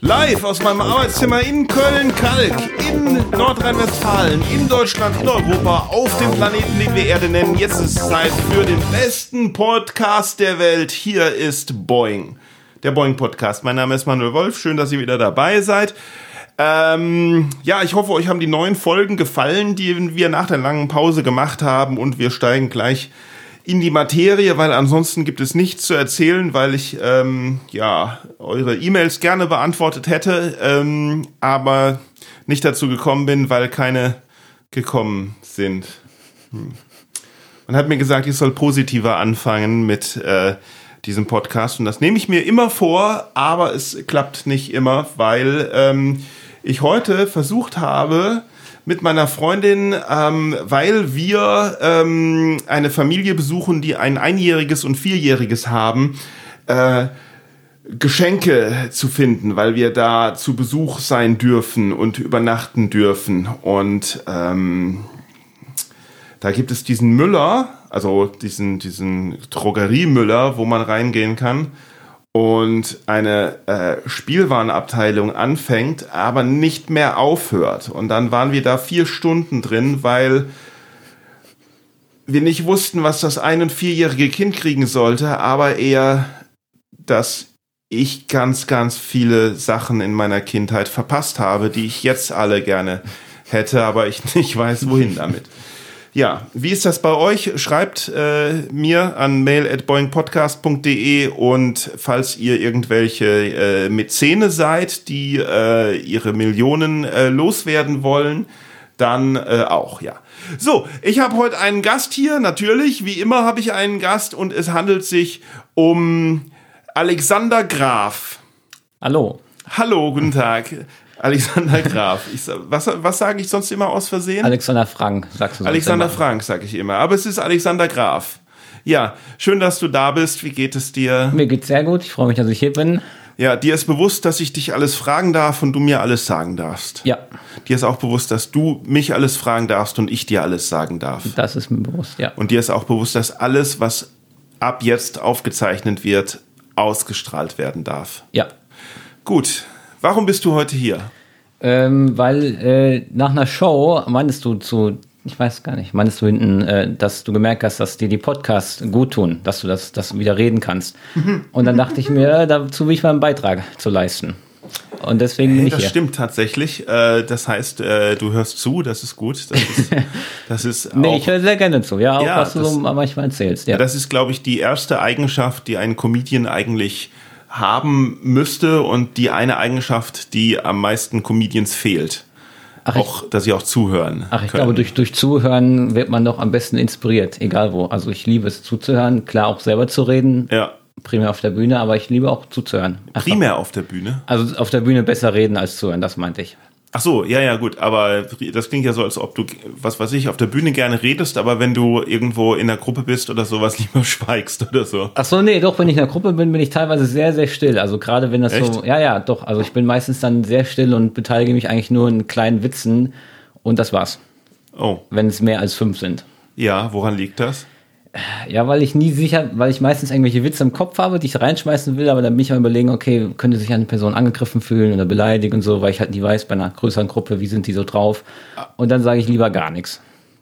Live aus meinem Arbeitszimmer in Köln-Kalk, in Nordrhein-Westfalen, in Deutschland, in Europa, auf dem Planeten, den wir Erde nennen. Jetzt ist es Zeit für den besten Podcast der Welt. Hier ist Boeing, der Boeing-Podcast. Mein Name ist Manuel Wolf. Schön, dass ihr wieder dabei seid. Ähm, ja, ich hoffe, euch haben die neuen Folgen gefallen, die wir nach der langen Pause gemacht haben. Und wir steigen gleich in die Materie, weil ansonsten gibt es nichts zu erzählen, weil ich ähm, ja eure E-Mails gerne beantwortet hätte, ähm, aber nicht dazu gekommen bin, weil keine gekommen sind. Hm. Man hat mir gesagt, ich soll positiver anfangen mit äh, diesem Podcast und das nehme ich mir immer vor, aber es klappt nicht immer, weil ähm, ich heute versucht habe, mit meiner Freundin, ähm, weil wir ähm, eine Familie besuchen, die ein Einjähriges und Vierjähriges haben, äh, Geschenke zu finden, weil wir da zu Besuch sein dürfen und übernachten dürfen. Und ähm, da gibt es diesen Müller, also diesen, diesen Drogeriemüller, wo man reingehen kann und eine äh, Spielwarenabteilung anfängt, aber nicht mehr aufhört. Und dann waren wir da vier Stunden drin, weil wir nicht wussten, was das ein- und vierjährige Kind kriegen sollte, aber eher, dass ich ganz, ganz viele Sachen in meiner Kindheit verpasst habe, die ich jetzt alle gerne hätte, aber ich nicht weiß, wohin damit. Ja, wie ist das bei euch? Schreibt äh, mir an mail@boingpodcast.de und falls ihr irgendwelche äh, Mäzene seid, die äh, ihre Millionen äh, loswerden wollen, dann äh, auch, ja. So, ich habe heute einen Gast hier, natürlich, wie immer habe ich einen Gast und es handelt sich um Alexander Graf. Hallo. Hallo, guten Tag. Alexander Graf. Ich, was, was sage ich sonst immer aus Versehen? Alexander Frank, sagst du Alexander immer. Frank, sage ich immer. Aber es ist Alexander Graf. Ja, schön, dass du da bist. Wie geht es dir? Mir geht's sehr gut. Ich freue mich, dass ich hier bin. Ja, dir ist bewusst, dass ich dich alles fragen darf und du mir alles sagen darfst. Ja, Dir ist auch bewusst, dass du mich alles fragen darfst und ich dir alles sagen darf. das ist mir bewusst, ja. Und dir ist auch bewusst, dass alles, was ab jetzt aufgezeichnet wird, ausgestrahlt werden darf. Ja. Gut. Warum bist du heute hier? Ähm, weil äh, nach einer Show meinst du zu, ich weiß gar nicht, meinst du hinten, äh, dass du gemerkt hast, dass dir die Podcasts gut tun, dass du das, das wieder reden kannst. Und dann dachte ich mir, dazu will ich mal einen Beitrag zu leisten. Und deswegen bin ich Das hier. stimmt tatsächlich. Äh, Das heißt, äh, du hörst zu, das ist gut. Das ist, das ist Nee, auch, ich höre sehr gerne zu, ja, auch Ja, was du so das- manchmal erzählst. Ja. ja, das ist, glaube ich, die erste Eigenschaft, die ein Comedian eigentlich haben müsste und die eine Eigenschaft, die am meisten Comedians fehlt. Ach, ich- auch, dass sie auch zuhören. Ach, ich können. glaube, durch, durch Zuhören wird man doch am besten inspiriert, egal wo. Also ich liebe es zuzuhören, klar auch selber zu reden, Ja, primär auf der Bühne, aber ich liebe auch zuzuhören. Einfach- primär auf der Bühne. Also auf der Bühne besser reden als zuhören, das meinte ich. Ach so, ja, ja, gut, aber das klingt ja so, als ob du, was weiß ich, auf der Bühne gerne redest, aber wenn du irgendwo in der Gruppe bist oder sowas, lieber schweigst oder so. Ach so, nee, doch, wenn ich in der Gruppe bin, bin ich teilweise sehr, sehr still. Also gerade wenn das so, Echt? ja, ja, doch. Also ich bin meistens dann sehr still und beteilige mich eigentlich nur in kleinen Witzen und das war's. Oh, Wenn es mehr als fünf sind. ja, woran liegt das? Ja, weil ich nie sicher, weil ich meistens irgendwelche Witze im Kopf habe, die ich reinschmeißen will, aber dann bin ich am überlegen, okay, könnte sich eine Person angegriffen fühlen oder beleidigt und so, weil ich halt nie weiß bei einer größeren Gruppe, wie sind die so drauf. Und dann sage ich lieber gar nichts.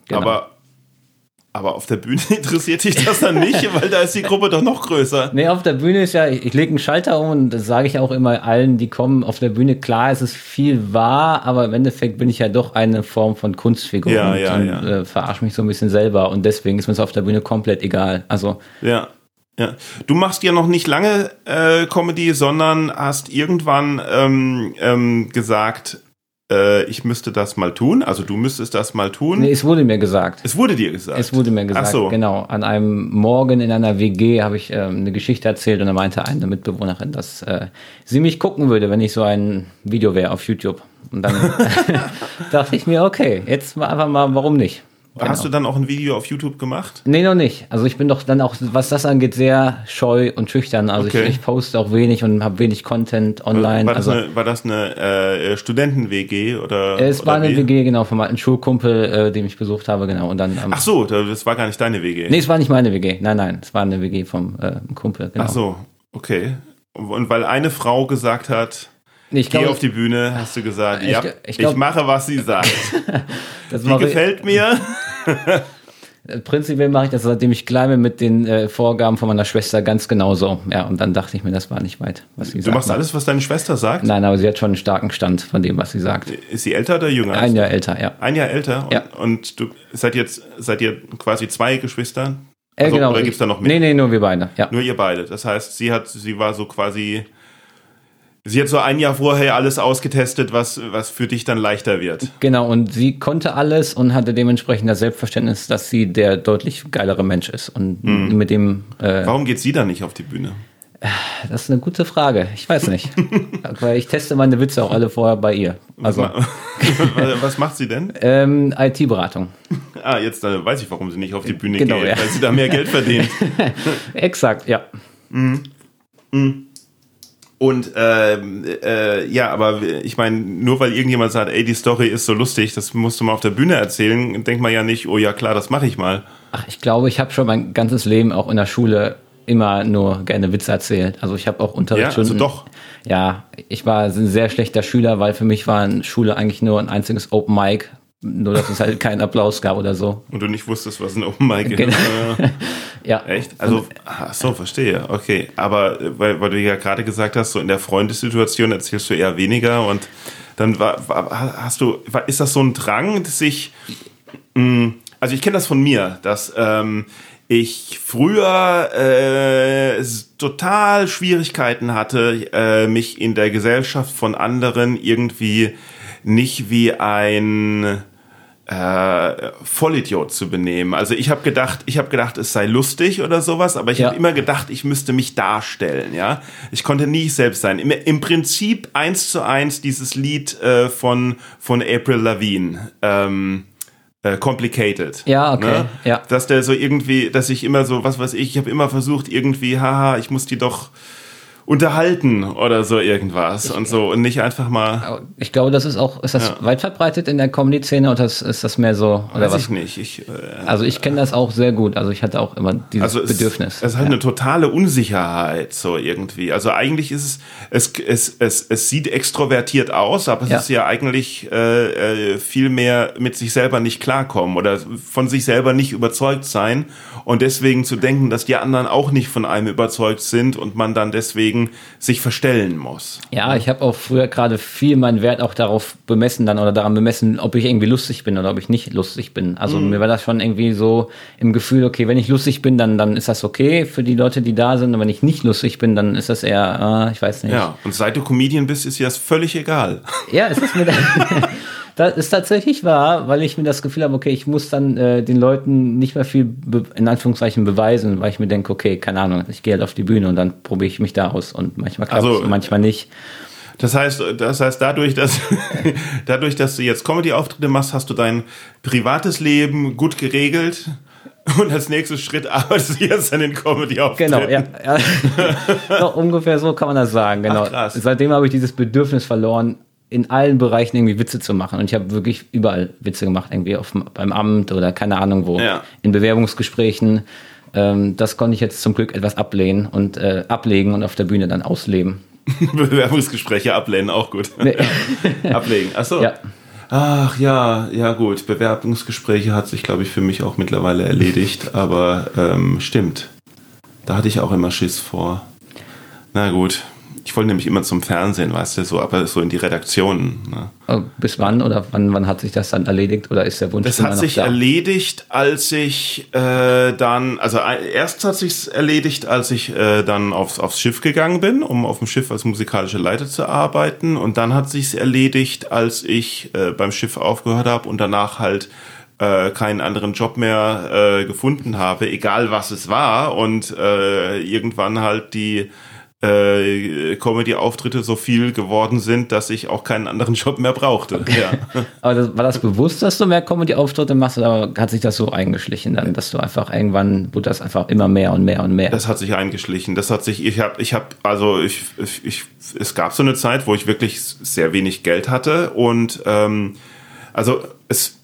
Genau. Aber, aber auf der Bühne interessiert dich das dann nicht, weil da ist die Gruppe doch noch größer. Nee, auf der Bühne ist ja, ich, ich lege einen Schalter um und das sage ich auch immer allen, die kommen auf der Bühne. Klar, es ist viel wahr, aber im Endeffekt bin ich ja doch eine Form von Kunstfigur Ja, und, ja, und ja. Äh, verarsche mich so ein bisschen selber und deswegen ist mir es auf der Bühne komplett egal. Also, Ja. Ja. Du machst ja noch nicht lange äh, Comedy, sondern hast irgendwann ähm, ähm, gesagt, äh, ich müsste das mal tun. Also du müsstest das mal tun. nee, es wurde mir gesagt. Es wurde dir gesagt. Es wurde mir gesagt, Ach so. genau. An einem Morgen in einer WG habe ich ähm, eine Geschichte erzählt und da meinte eine Mitbewohnerin, dass äh, sie mich gucken würde, wenn ich so ein Video wäre auf YouTube. Und dann dachte ich mir, okay, jetzt mal einfach mal, warum nicht? Hast du dann auch ein Video auf YouTube gemacht? Nee, noch nicht. Also ich bin doch dann auch, was das angeht, sehr scheu und schüchtern. Also Okay. ich, ich poste auch wenig und habe wenig Content online. War das also eine, war das eine äh, Studenten-WG oder? es oder war eine? WG, genau, von meinem Schulkumpel, äh, den ich besucht habe, genau. Und dann, ähm, Ach so, das war gar nicht deine WG. nee, es war nicht meine WG. Nein, nein, es war eine WG vom äh, Kumpel, genau. Ach so, okay. Und weil eine Frau gesagt hat, Ich Geh glaube- auf die Bühne, hast du gesagt. Ich ja, ich, ich glaub- mache, was sie sagt. Das Die ich- gefällt mir. Prinzipiell mache ich das, seitdem ich klein bin, mit den äh, Vorgaben von meiner Schwester ganz genauso. Ja, und dann dachte ich mir, das war nicht weit, was sie Du sagt. machst alles, was deine Schwester sagt. Nein, aber sie hat schon einen starken Stand von dem, was sie sagt. Ist sie älter oder jünger? Ein Jahr älter, ja. Ein Jahr älter? Und, Ja. und du seid jetzt seid ihr quasi zwei Geschwister? Äh, Also, genau. Oder gibt's da noch mehr? Nee, nee, nur wir beide. Ja. Nur ihr beide. Das heißt, sie hat, sie war so quasi, sie hat so ein Jahr vorher alles ausgetestet, was, was für dich dann leichter wird. Genau, und sie konnte alles und hatte dementsprechend das Selbstverständnis, dass sie der deutlich geilere Mensch ist. Und Mhm. mit dem, äh, Warum geht sie dann nicht auf die Bühne? das ist eine gute Frage. Ich weiß nicht. Weil ich teste meine Witze auch alle vorher bei ihr. Also was macht sie denn? ähm, IT-Beratung. Ah, jetzt äh, weiß ich, warum sie nicht auf die Bühne Genau, geht, ja. weil sie da mehr Geld verdient. Exakt, ja. Und ähm, äh, ja, aber ich meine, nur weil irgendjemand sagt, ey, die Story ist so lustig, das musst du mal auf der Bühne erzählen, denkt man ja nicht, oh ja klar, das mache ich mal. Ach, ich glaube, ich habe schon mein ganzes Leben auch in der Schule immer nur gerne Witze erzählt. Also ich habe auch Ja, Unterrichtsstunden. also doch. Ja, ich war ein sehr schlechter Schüler, weil für mich war Schule eigentlich nur ein einziges Open Mic. Nur, dass es halt keinen Applaus gab oder so. Und du nicht wusstest, was ein Open Mic ist. Genau. Ja. Echt? Also, ach so, verstehe. Okay. Aber weil, weil du ja gerade gesagt hast, so in der Freundessituation erzählst du eher weniger und dann war, war hast du, war, ist das so ein Drang, dass ich, mh, also ich kenne das von mir, dass ähm, ich früher äh, total Schwierigkeiten hatte, äh, mich in der Gesellschaft von anderen irgendwie nicht wie ein äh, Vollidiot zu benehmen. Also ich habe gedacht, ich habe gedacht, es sei lustig oder sowas, aber ich Ja. habe immer gedacht, ich müsste mich darstellen, ja. Ich konnte nie ich selbst sein. Im, im Prinzip eins zu eins dieses Lied äh, von von April Lavigne. Ähm, äh, complicated. Ja, okay, ja. Dass der so irgendwie, dass ich immer so, was weiß ich, ich habe immer versucht, irgendwie, haha, ich muss die doch unterhalten oder so irgendwas und so und nicht einfach mal, Ich glaube, das ist auch, ist das weit verbreitet in der Comedy-Szene oder ist, ist das mehr so, oder weiß was? ich nicht. Ich, äh, Also ich kenne das auch sehr gut. Also ich hatte auch immer dieses also es, Bedürfnis. Es ist halt eine totale Unsicherheit so irgendwie. Also eigentlich ist es, es, es, es, es sieht extrovertiert aus, aber es Ja. ist ja eigentlich äh, äh, viel mehr mit sich selber nicht klarkommen oder von sich selber nicht überzeugt sein und deswegen zu denken, dass die anderen auch nicht von einem überzeugt sind und man dann deswegen sich verstellen muss. Ja, ich habe auch früher gerade viel meinen Wert auch darauf bemessen dann oder daran bemessen, ob ich irgendwie lustig bin oder ob ich nicht lustig bin. Also Mhm. mir war das schon irgendwie so im Gefühl, okay, wenn ich lustig bin, dann, dann ist das okay für die Leute, die da sind. Und wenn ich nicht lustig bin, dann ist das eher, ah, ich weiß nicht. Ja, und seit du Comedian bist, ist dir das völlig egal. Ja, es ist mir das ist tatsächlich wahr, weil ich mir das Gefühl habe, okay, ich muss dann äh, den Leuten nicht mehr viel in Anführungszeichen beweisen, weil ich mir denke, okay, keine Ahnung, ich gehe halt auf die Bühne und dann probiere ich mich da aus und manchmal klappt Also, es, manchmal nicht. Das heißt, das heißt, dadurch, dass, dadurch, dass du jetzt Comedy-Auftritte machst, hast du dein privates Leben gut geregelt. Und als nächsten Schritt arbeitest du jetzt an den Comedy-Auftritten. Genau, ja. ja. Doch, ungefähr so kann man das sagen, genau. Ach. Seitdem habe ich dieses Bedürfnis verloren, in allen Bereichen irgendwie Witze zu machen. Und ich habe wirklich überall Witze gemacht, irgendwie auf, beim Amt oder keine Ahnung wo. Ja. In Bewerbungsgesprächen. Ähm, das konnte ich jetzt zum Glück etwas ablehnen und äh, ablegen und auf der Bühne dann ausleben. Bewerbungsgespräche ablehnen, auch gut. Nee. Ablegen. Achso. Ja. Ach ja, ja gut. Bewerbungsgespräche hat sich, glaube ich, für mich auch mittlerweile erledigt. Aber ähm, stimmt. Da hatte ich auch immer Schiss vor. Na gut. Ich wollte nämlich immer zum Fernsehen, weißt du, so, aber so in die Redaktionen. Ne? Oh, Bis wann oder wann, wann hat sich das dann erledigt oder ist der Wunsch Das hat sich da? erledigt, als ich äh, dann, also ein- erst hat sich erledigt, als ich äh, dann aufs, aufs Schiff gegangen bin, um auf dem Schiff als musikalischer Leiter zu arbeiten. Und dann hat sich erledigt, als ich äh, beim Schiff aufgehört habe und danach halt äh, keinen anderen Job mehr äh, gefunden habe, egal was es war. Und äh, irgendwann halt die äh, Comedy-Auftritte so viel geworden sind, dass ich auch keinen anderen Job mehr brauchte. Ja. Aber das, war das bewusst, dass du mehr Comedy-Auftritte machst oder hat sich das so eingeschlichen dann, dass du einfach irgendwann, wurde das einfach immer mehr und mehr und mehr? Das hat sich eingeschlichen. Das hat sich, ich habe, ich habe, also ich, ich, ich, es gab so eine Zeit, wo ich wirklich sehr wenig Geld hatte und ähm, also es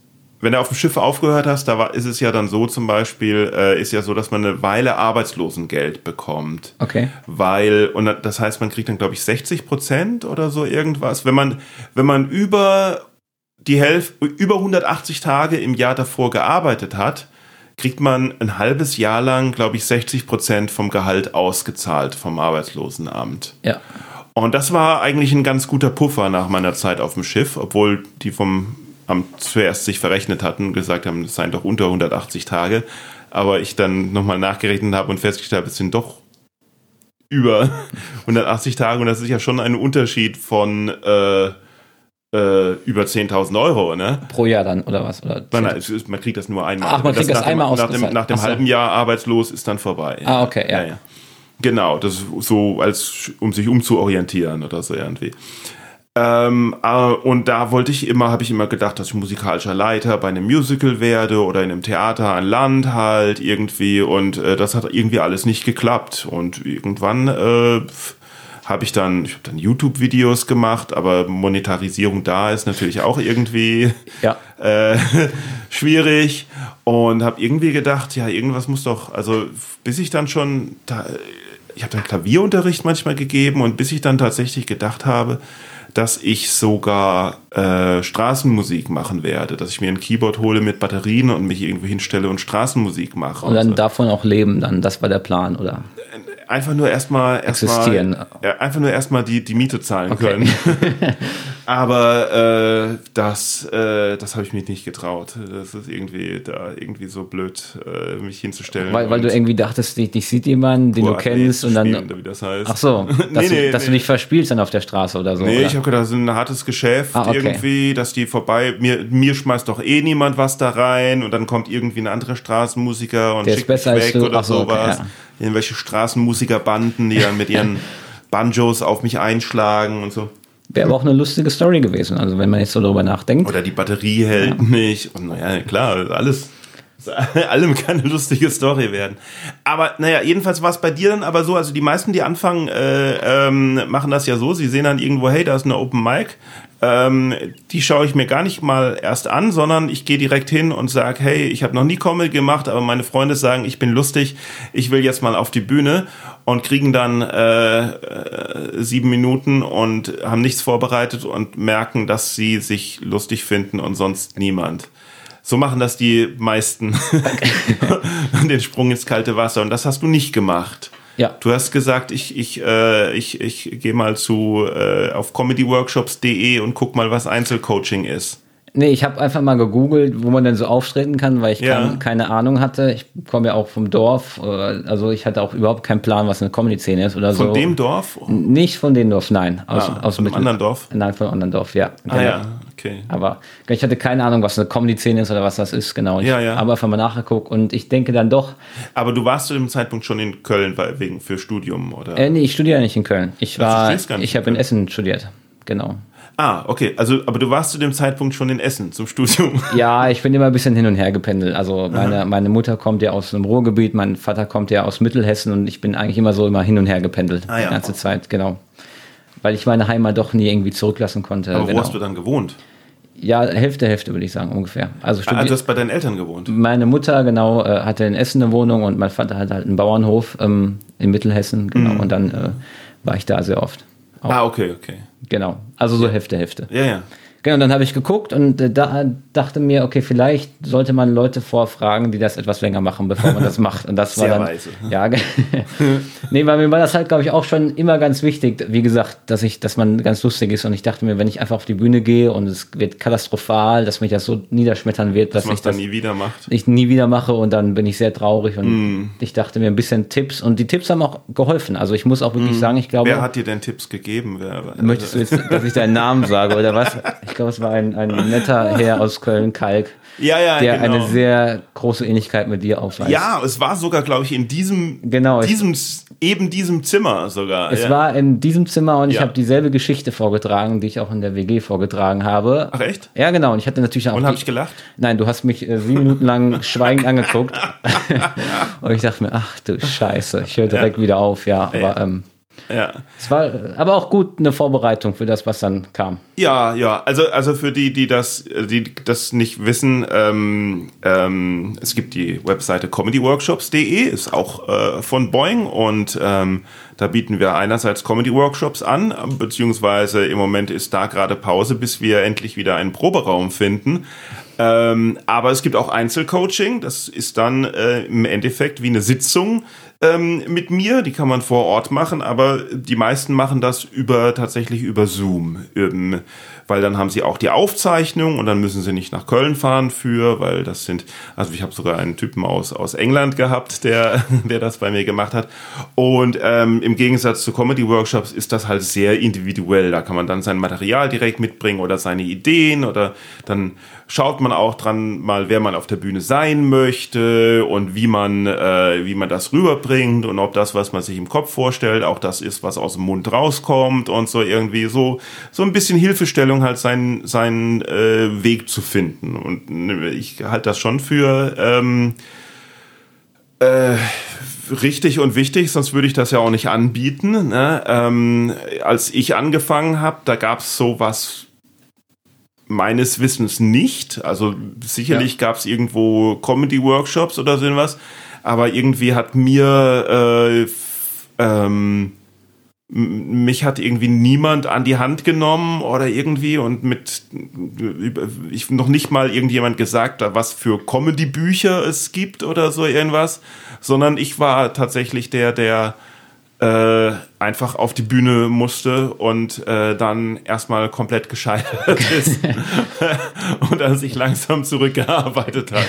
wenn du auf dem Schiff aufgehört hast, da war, ist es ja dann so zum Beispiel, äh, ist ja so, dass man eine Weile Arbeitslosengeld bekommt. Okay. Weil, und das heißt, man kriegt dann, glaube ich, 60 Prozent oder so irgendwas. Wenn man, wenn man über die Hälfte, über 180 Tage im Jahr davor gearbeitet hat, kriegt man ein halbes Jahr lang, glaube ich, 60 Prozent vom Gehalt ausgezahlt vom Arbeitslosenamt. Ja. Und das war eigentlich ein ganz guter Puffer nach meiner Zeit auf dem Schiff, obwohl die vom Amt zuerst sich verrechnet hatten und gesagt haben, es seien doch unter 180 Tage. Aber ich dann nochmal nachgerechnet habe und festgestellt habe, es sind doch über 180 Tage und das ist ja schon ein Unterschied von äh, äh, über 10.000 Euro, ne? Pro Jahr dann, oder was? Oder Nein, man kriegt das nur einmal. Ach, man kriegt das nach dem, einmal nach dem, nach dem so. halben Jahr arbeitslos ist dann vorbei. Ah, okay, ja. Genau, das ist so, als um sich umzuorientieren oder so irgendwie. Ähm, äh, und da wollte ich immer, habe ich immer gedacht, dass ich musikalischer Leiter bei einem Musical werde oder in einem Theater an Land halt irgendwie. Und äh, das hat irgendwie alles nicht geklappt. Und irgendwann äh, habe ich dann, ich habe dann YouTube-Videos gemacht, aber Monetarisierung da ist natürlich auch irgendwie Ja. äh, schwierig und habe irgendwie gedacht, ja, irgendwas muss doch, also bis ich dann schon, da, ich habe dann Klavierunterricht manchmal gegeben und bis ich dann tatsächlich gedacht habe, dass ich sogar äh, Straßenmusik machen werde, dass ich mir ein Keyboard hole mit Batterien und mich irgendwo hinstelle und Straßenmusik mache. Und dann so. davon auch leben, dann, das war der Plan, oder? einfach nur erstmal Existieren. erstmal ja, einfach nur erstmal die die Miete zahlen Okay. können. Aber äh, das äh, das habe ich mich nicht getraut. Das ist irgendwie da irgendwie so blöd äh, mich hinzustellen. Weil, weil du und irgendwie dachtest, dich, dich sieht jemand, den du Urathleten kennst und spielen, dann. oder wie das heißt. Ach so, dass, nee, nee, du, dass du nee. dich verspielst dann auf der Straße oder so. Nee, oder? ich habe gedacht, das ist ein hartes Geschäft Ah, okay. irgendwie, dass die vorbei, mir, mir schmeißt doch eh niemand was da rein und dann kommt irgendwie ein anderer Straßenmusiker und Der schickt mich weg du. oder Ach so, okay, sowas. ja. Irgendwelche Straßenmusikerbanden, die dann mit ihren Banjos auf mich einschlagen und so. Wäre aber auch eine lustige Story gewesen, also wenn man jetzt so darüber nachdenkt. Oder die Batterie hält nicht. Und naja, klar, alles. Allem kann eine lustige Story werden. Aber naja, jedenfalls war es bei dir dann aber so, also die meisten, die anfangen, äh, ähm, machen das ja so, sie sehen dann irgendwo, hey, da ist eine Open Mic, ähm, die schaue ich mir gar nicht mal erst an, sondern ich gehe direkt hin und sage, hey, ich habe noch nie Comedy gemacht, aber meine Freunde sagen, ich bin lustig, ich will jetzt mal auf die Bühne und kriegen dann äh, äh, sieben Minuten und haben nichts vorbereitet und merken, dass sie sich lustig finden und sonst niemand. So machen das die meisten. Den Sprung ins kalte Wasser. Und das hast du nicht gemacht. Ja. Du hast gesagt, ich, ich, äh, ich, ich gehe mal zu äh, auf comedyworkshops.de und guck mal, was Einzelcoaching ist. Nee, ich habe einfach mal gegoogelt, wo man denn so auftreten kann, weil ich Ja. kein, keine Ahnung hatte. Ich komme ja auch vom Dorf, äh, also ich hatte auch überhaupt keinen Plan, was eine Comedy-Szene ist oder Von so. dem Dorf? Nicht von dem Dorf, nein. Aus, Ah, aus von einem Mittel- anderen Dorf? Nein, von einem anderen Dorf, ja. Ah genau. ja, okay. Aber ich hatte keine Ahnung, was eine Comedy-Szene ist oder was das ist, genau. Ich Ja, ja. habe einfach mal nachgeguckt und ich denke dann doch, Aber du warst zu dem Zeitpunkt schon in Köln weil, wegen für Studium, oder? äh, nee, ich studiere nicht in Köln. Ich war, nicht ich habe in. Essen studiert, genau. ah, okay. Also, aber du warst zu dem Zeitpunkt schon in Essen zum Studium. Ja, ich bin immer ein bisschen hin und her gependelt. Also meine, meine Mutter kommt ja aus einem Ruhrgebiet, mein Vater kommt ja aus Mittelhessen und ich bin eigentlich immer so immer hin und her gependelt. Ah, ja. Die ganze Zeit, genau. Weil ich meine Heimat doch nie irgendwie zurücklassen konnte. Aber genau. wo hast du dann gewohnt? Ja, Hälfte, Hälfte würde ich sagen, ungefähr. Also, Ah, studi- du hast bei deinen Eltern gewohnt. meine Mutter, genau, äh, hatte in Essen eine Wohnung und mein Vater hatte halt einen Bauernhof ähm, in Mittelhessen, genau. Und dann äh, war ich da sehr oft. Auch, Ah, okay, okay. Genau. Also so Hälfte, Hälfte. Ja, ja. Genau, dann habe ich geguckt und äh, da dachte mir, okay, vielleicht sollte man Leute vorfragen, die das etwas länger machen, bevor man das macht. Und das war Sehr dann. weise. Ja, nee, weil mir war das halt, glaube ich, auch schon immer ganz wichtig, wie gesagt, dass ich, dass man ganz lustig ist. Und ich dachte mir, wenn ich einfach auf die Bühne gehe und es wird katastrophal, dass mich das so niederschmettern wird, dass man ich dann das nie wieder macht. ich nie wieder mache und dann bin ich sehr traurig und Mm. ich dachte mir ein bisschen Tipps und die Tipps haben auch geholfen. Also ich muss auch wirklich sagen, ich glaube, Mm. Wer hat dir denn Tipps gegeben? Wer, möchtest du jetzt, dass ich deinen Namen sage oder was? Ich glaube, es war ein, ein netter Herr aus Köln, Kalk, ja, ja, der genau. eine sehr große Ähnlichkeit mit dir aufweist. Ja, es war sogar, glaube ich, in diesem, Genau, ich- diesem, eben diesem Zimmer sogar. Es ja. war in diesem Zimmer und ich habe dieselbe Geschichte vorgetragen, die ich auch in der WG vorgetragen habe. Ach echt? Ja, genau. Und ich hatte natürlich auch. Und habe ich gelacht? Nein, du hast mich äh, sieben Minuten lang schweigend angeguckt. und ich dachte mir, ach du Scheiße, ich höre direkt wieder auf, ja. Aber ähm, Ja. Es war aber auch gut eine Vorbereitung für das, was dann kam. Ja, ja, also, also für die, die das, die das nicht wissen, ähm, ähm, es gibt die Webseite comedyworkshops.de, ist auch äh, von Boeing und ähm, da bieten wir einerseits Comedy-Workshops an, beziehungsweise im Moment ist da gerade Pause, bis wir endlich wieder einen Proberaum finden. Ähm, aber es gibt auch Einzelcoaching, das ist dann äh, im Endeffekt wie eine Sitzung ähm, mit mir, die kann man vor Ort machen, aber die meisten machen das über tatsächlich über Zoom, ähm, weil dann haben sie auch die Aufzeichnung und dann müssen sie nicht nach Köln fahren für, weil das sind, also ich habe sogar einen Typen aus aus England gehabt, der der das bei mir gemacht hat. Und ähm, im Gegensatz zu Comedy Workshops ist das halt sehr individuell, da kann man dann sein Material direkt mitbringen oder seine Ideen oder dann schaut man auch dran mal, wer man auf der Bühne sein möchte und wie man äh, wie man das rüberbringt bringt und ob das, was man sich im Kopf vorstellt, auch das ist, was aus dem Mund rauskommt und so irgendwie so so ein bisschen Hilfestellung halt seinen seinen äh, Weg zu finden und ne, ich halte das schon für ähm, äh, richtig und wichtig, sonst würde ich das ja auch nicht anbieten. Ne? Ähm, als ich angefangen habe, da gab es sowas meines Wissens nicht. Also sicherlich ja. gab es irgendwo Comedy-Workshops oder so was aber irgendwie hat mir äh, ähm, mich hat irgendwie niemand an die Hand genommen oder irgendwie und mit ich noch nicht mal irgendjemand gesagt, was für Comedy-Bücher es gibt oder so irgendwas, sondern ich war tatsächlich der, der äh, einfach auf die Bühne musste und äh, dann erstmal komplett gescheitert ist und dann sich langsam zurückgearbeitet hat.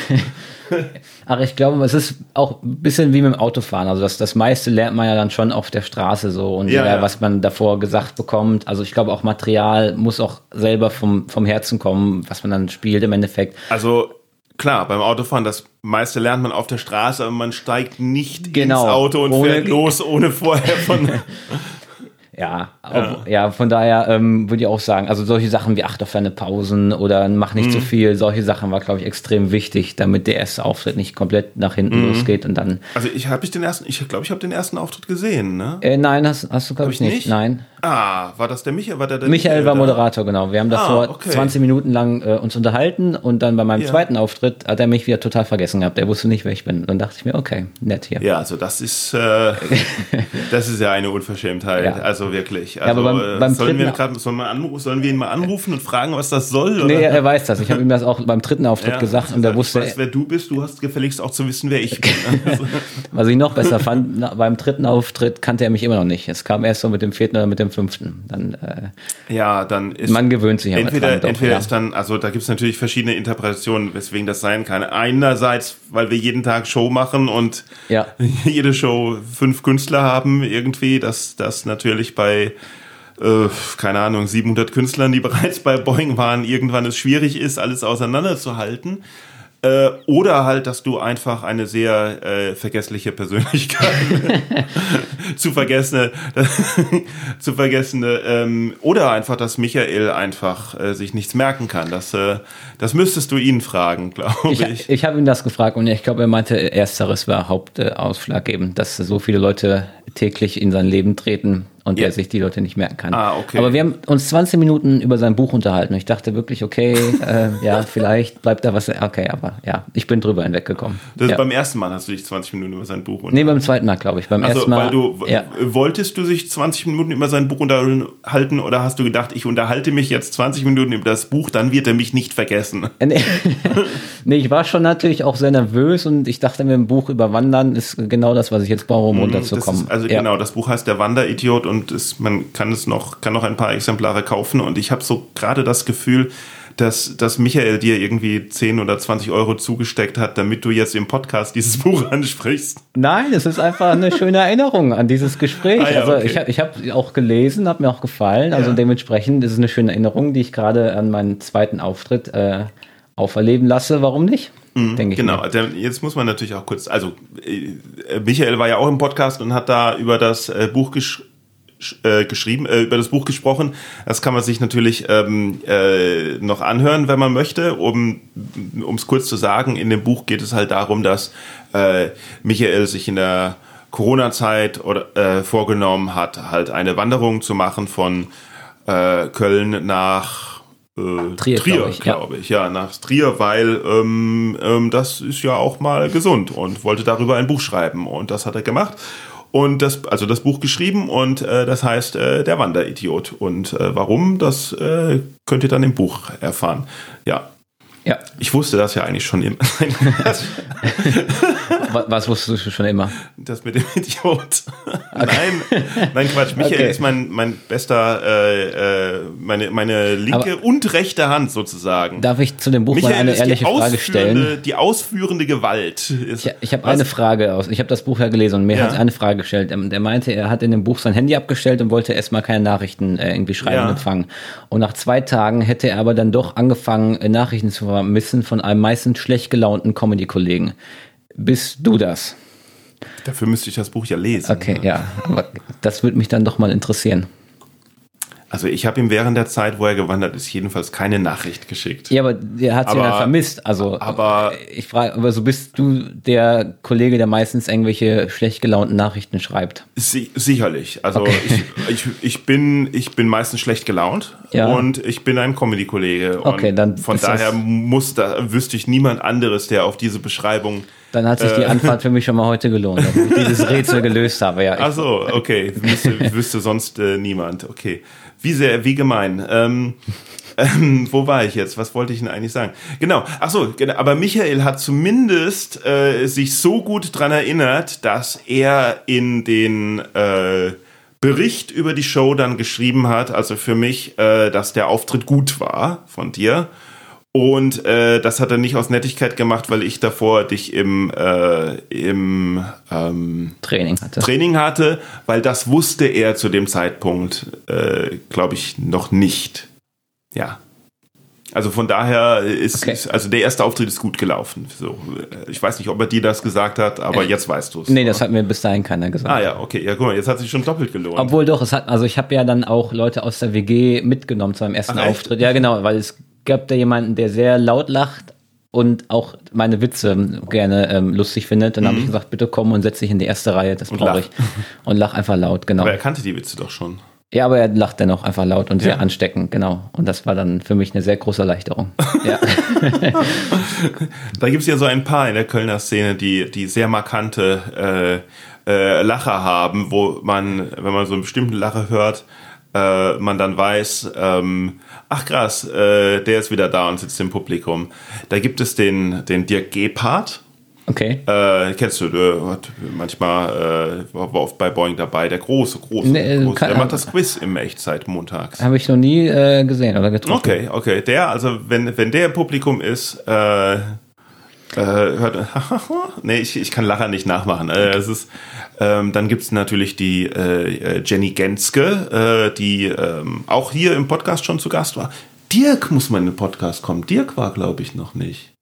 Ach, ich glaube, es ist auch ein bisschen wie mit dem Autofahren. Also das, das meiste lernt man ja dann schon auf der Straße so und ja, ja. was man davor gesagt bekommt. Also ich glaube auch Material muss auch selber vom, vom Herzen kommen, was man dann spielt im Endeffekt. Also klar, beim Autofahren, das meiste lernt man auf der Straße, aber man steigt nicht genau, ins Auto und fährt los, ohne vorher von. Ja, ja. ja, von daher ähm, würde ich auch sagen, also solche Sachen wie acht auf deine Pausen oder mach nicht mhm. zu viel, solche Sachen war, glaube ich, extrem wichtig, damit der erste Auftritt nicht komplett nach hinten mhm. losgeht und dann. Also ich habe ich den ersten, ich glaube, ich habe den ersten Auftritt gesehen, ne? Äh, nein, hast, hast du, glaube ich, nicht. nicht. Nein. Ah, war das der Michael? War der, der Michael, Michael war Moderator, genau. Wir haben davor ah, okay. 20 Minuten lang äh, uns unterhalten und dann bei meinem ja. zweiten Auftritt hat er mich wieder total vergessen gehabt. Er wusste nicht, wer ich bin. Und dann dachte ich mir, okay, nett hier. Ja, also das ist, äh, das ist ja eine Unverschämtheit. Ja. Also wirklich. Also, ja, aber beim, beim sollen, wir grad, sollen, wir anrufen, sollen wir ihn mal anrufen und fragen, was das soll? Oder? Nee, er weiß das. Ich habe ihm das auch beim dritten Auftritt ja, gesagt und er wusste. Ich weiß, wer du bist. Du hast gefälligst auch zu wissen, wer ich bin. was ich noch besser fand, na, beim dritten Auftritt kannte er mich immer noch nicht. Es kam erst so mit dem vierten oder mit dem fünften. Dann äh, ja, dann ist man gewöhnt sich entweder dran, doch, entweder ja. ist dann also da gibt es natürlich verschiedene Interpretationen, weswegen das sein kann. Einerseits, weil wir jeden Tag Show machen und ja. jede Show fünf Künstler haben irgendwie, dass das natürlich bei äh, keine Ahnung, 700 Künstlern, die bereits bei Boeing waren, irgendwann es schwierig ist, alles auseinanderzuhalten. Äh, oder halt, dass du einfach eine sehr äh, vergessliche Persönlichkeit zu vergessene, zu vergessene, ähm, oder einfach, dass Michael einfach äh, sich nichts merken kann. Das, äh, das müsstest du ihn fragen, glaube ich. Ich, ich habe ihn das gefragt und ich glaube, er meinte, ersteres war Hauptausschlaggebend, dass so viele Leute täglich in sein Leben treten und yeah. der sich die Leute nicht merken kann. Ah, okay. Aber wir haben uns 20 Minuten über sein Buch unterhalten. Ich dachte wirklich, okay, äh, ja, vielleicht bleibt da was. Okay, aber ja, ich bin drüber hinweggekommen. Das ja. beim ersten Mal hast du dich 20 Minuten über sein Buch unterhalten? Nee, beim zweiten Mal, glaube ich. Beim also, ersten Mal. Weil du, ja. Wolltest du sich 20 Minuten über sein Buch unterhalten oder hast du gedacht, ich unterhalte mich jetzt 20 Minuten über das Buch, dann wird er mich nicht vergessen? Nee, nee ich war schon natürlich auch sehr nervös und ich dachte mir, ein Buch über Wandern ist genau das, was ich jetzt brauche, um mhm, runterzukommen. Ist, also ja. genau, das Buch heißt Der Wanderidiot und ist, man kann es noch, kann noch ein paar Exemplare kaufen. Und ich habe so gerade das Gefühl, dass, dass Michael dir irgendwie 10 oder 20 Euro zugesteckt hat, damit du jetzt im Podcast dieses Buch ansprichst. Nein, es ist einfach eine schöne Erinnerung an dieses Gespräch. Ah, ja, also okay. ich habe ich hab auch gelesen, hat mir auch gefallen. Also ja. dementsprechend ist es eine schöne Erinnerung, die ich gerade an meinen zweiten Auftritt äh, auferleben lasse. Warum nicht? Mhm, denke ich. Genau, der, jetzt muss man natürlich auch kurz, also äh, Michael war ja auch im Podcast und hat da über das äh, Buch geschrieben äh, geschrieben, äh, über das Buch gesprochen. Das kann man sich natürlich ähm, äh, noch anhören, wenn man möchte. Um es kurz zu sagen, in dem Buch geht es halt darum, dass äh, Michael sich in der Corona-Zeit oder äh, vorgenommen hat, halt eine Wanderung zu machen von äh, Köln nach äh, Trier, Trier glaub ich, ja. glaube ich. Ja, nach Trier, weil ähm, ähm, das ist ja auch mal gesund und wollte darüber ein Buch schreiben und das hat er gemacht. Und das, also das Buch geschrieben und äh, das heißt äh, Der Wanderidiot. Und äh, warum, das äh, könnt ihr dann im Buch erfahren. Ja. Ja. Ich wusste das ja eigentlich schon immer. Was, was wusstest du schon immer? Das mit dem Idiot. Nein, nein, Quatsch. Michael Okay. ist mein, mein bester, äh, äh, meine, meine linke Aber- und rechte Hand sozusagen. Darf ich zu dem Buch mal eine ehrliche Frage stellen? die ausführende Gewalt. Ist, Ich, ich habe eine Frage aus. Ich habe das Buch ja gelesen und mir Ja. hat eine Frage gestellt. Ähm, Der meinte, er hat in dem Buch sein Handy abgestellt und wollte erstmal keine Nachrichten äh, irgendwie schreiben Ja. und empfangen. Und nach zwei Tagen hätte er aber dann doch angefangen, äh, Nachrichten zu vermissen von einem meistens schlecht gelaunten Comedy-Kollegen. Bist du das? Dafür müsste ich das Buch ja lesen. Okay, ja. Aber das würde mich dann doch mal interessieren. Also ich habe ihm während der Zeit, wo er gewandert ist, jedenfalls keine Nachricht geschickt. Ja, aber der hat sie ja vermisst. Also, aber- äh, ich frage, aber so bist du der Kollege, der meistens irgendwelche schlecht gelaunten Nachrichten schreibt. Si sicherlich. Also Okay. ich, ich, ich, bin, ich bin meistens schlecht gelaunt Ja. und ich bin ein Comedy-Kollege. Okay, dann Von daher muss da, wüsste ich niemand anderes, der auf diese Beschreibung. Dann hat sich Äh. die Anfahrt für mich schon mal heute gelohnt, dass ich dieses Rätsel gelöst habe. Ja, Ach so, okay. Wüsste, wüsste sonst äh, niemand. Okay. Wie sehr, wie gemein. Ähm, ähm, wo war ich jetzt? Was wollte ich denn eigentlich sagen? Genau. Ach so, genau. aber Michael hat zumindest äh, sich so gut dran erinnert, dass er in den äh, Bericht über die Show dann geschrieben hat, also für mich, äh, dass der Auftritt gut war von dir. Und äh, das hat er nicht aus Nettigkeit gemacht, weil ich davor dich im, äh, im ähm, Training hatte. Training hatte, weil das wusste er zu dem Zeitpunkt, äh, glaube ich, noch nicht. Ja. Also von daher ist, Okay. ist, also der erste Auftritt ist gut gelaufen. So, äh, ich weiß nicht, ob er dir das gesagt hat, aber jetzt weißt du es. nee, das hat mir bis dahin keiner gesagt. Ah ja, okay, ja, guck mal, jetzt hat sich schon doppelt gelohnt. Obwohl doch, es hat, also ich habe ja dann auch Leute aus der WG mitgenommen zu meinem ersten Ach? Auftritt. Ja, genau, weil es gab da jemanden, der sehr laut lacht und auch meine Witze gerne ähm, lustig findet. Dann habe ich gesagt, bitte komm und setz dich in die erste Reihe, das Mhm. Brauche ich. Und lach einfach laut, genau. aber er kannte die Witze doch schon. Ja, aber er lacht dennoch einfach laut und sehr Ja. ansteckend, genau. Und das war dann für mich eine sehr große Erleichterung. ja. Da gibt es ja so ein paar in der Kölner Szene, die, die sehr markante äh, äh, Lacher haben, wo man, wenn man so einen bestimmten Lacher hört, äh, man dann weiß, ähm, ach krass, äh, der ist wieder da und sitzt im Publikum. Da gibt es den, den Dirk Gebhardt. Okay. Äh, kennst du, hat manchmal äh, war oft bei Boeing dabei, der große, große, Nee, äh, große. kann- der macht das Quiz im Echtzeit montags. Habe ich noch nie äh, gesehen oder getroffen. Okay, okay. Der, also wenn, wenn der im Publikum ist, äh, äh, hört, nee, ich, ich kann Lacher nicht nachmachen. Äh, es ist, ähm, dann gibt's natürlich die äh, äh, Jenny Genske, äh, die ähm, auch hier im Podcast schon zu Gast war. Dirk muss mal in den Podcast kommen. Dirk war, glaube ich, noch nicht.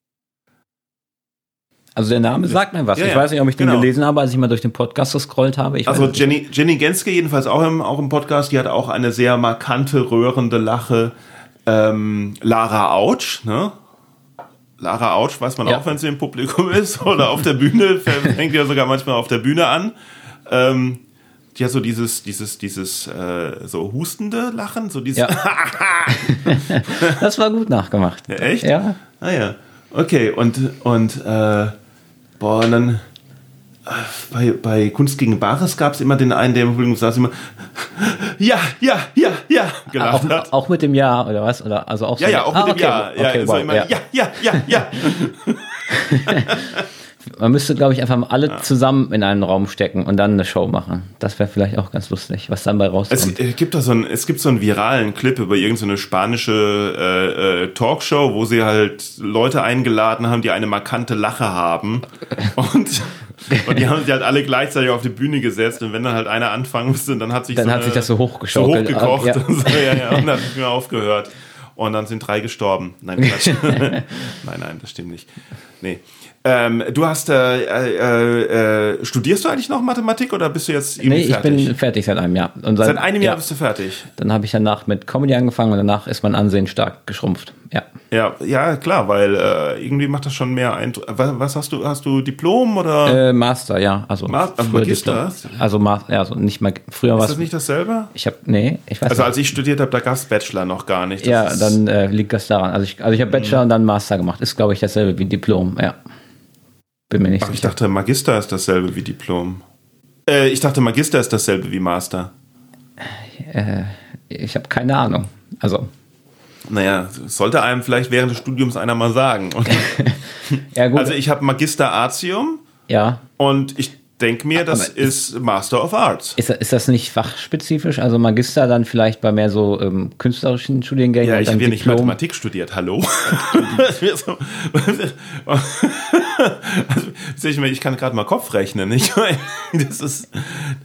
Also der Name sagt mir was. Ja, ich ja, weiß nicht, ob ich den genau. gelesen habe, als ich mal durch den Podcast gescrollt habe. Ich Also. Jenny, Jenny Genske jedenfalls auch im, auch im Podcast, die hat auch eine sehr markante, rührende Lache. Ähm, Lara Autsch, ne? Lara Autsch weiß man Ja. auch, wenn sie im Publikum ist oder auf der Bühne, fängt ja sogar manchmal auf der Bühne an. Ähm, die hat so dieses, dieses, dieses äh, so hustende Lachen, so dieses Ja. das war gut nachgemacht. Ja, echt? Ja. Ah ja. Okay, und, und äh, boah, und dann bei, bei Kunst gegen Bares gab es immer den einen, der im Publikum saß, immer ja, ja, ja, ja, gelacht hat. Auch, auch mit dem Jahr oder was? Oder also auch Ja, so- ja, auch Ah, mit dem okay, Ja. Ja, okay, so wow, immer, ja. ja, ja, ja, ja. Man müsste, glaube ich, einfach mal alle zusammen in einen Raum stecken und dann eine Show machen. Das wäre vielleicht auch ganz lustig, was dann bei Es rauskommt. äh, gibt da so einen, es gibt so einen viralen Clip über irgendeine spanische äh, äh, Talkshow, wo sie halt Leute eingeladen haben, die eine markante Lache haben. Und, und die haben sie halt alle gleichzeitig auf die Bühne gesetzt. Und wenn dann halt einer anfangen musste, dann hat sich Dann so hat sich das so so hochgeschaukelt. hochgekocht. Ja. Und, so, ja, ja, und dann hat es mir aufgehört. Und dann sind drei gestorben. Nein, Quatsch. nein, nein, das stimmt nicht. Nee. Ähm, du hast, äh, äh, äh, studierst du eigentlich noch Mathematik oder bist du jetzt irgendwie Nee, ich fertig? bin fertig seit einem Jahr. Und Seit einem Jahr ja, bist du fertig. Dann habe ich danach mit Comedy angefangen und danach ist mein Ansehen stark geschrumpft. Ja. Ja, ja, klar, weil äh, irgendwie macht das schon mehr Eindruck. Was, was hast du? Hast du Diplom oder Äh, Master, ja. Also, Ma- Magister? Diplom. Also, Ma ja, also nicht mal, früher war ist es. das nicht dasselbe? Ich habe, nee, ich weiß Also nicht. als ich studiert habe, da gab es Bachelor noch gar nicht. Das Ja, dann äh, liegt das daran. Also ich, also ich habe Bachelor und dann Master gemacht. Ist, glaube ich, dasselbe wie Diplom, ja. Bin mir nicht Ach, ich sicher. dachte, Magister ist dasselbe wie Diplom. Äh, ich dachte, Magister ist dasselbe wie Master. Ich habe keine Ahnung. Also, Naja, sollte einem vielleicht während des Studiums einer mal sagen. Ja gut. also ich habe Magister Artium ja. und ich denke mir, das Aber ist Master of Arts. Ist, ist das nicht fachspezifisch? Also Magister dann vielleicht bei mehr so ähm, künstlerischen Studiengängen Ja, ich habe ja nicht? Mathematik studiert, hallo. also, ich, mir, ich kann gerade mal Kopf rechnen. Ich meine, das ist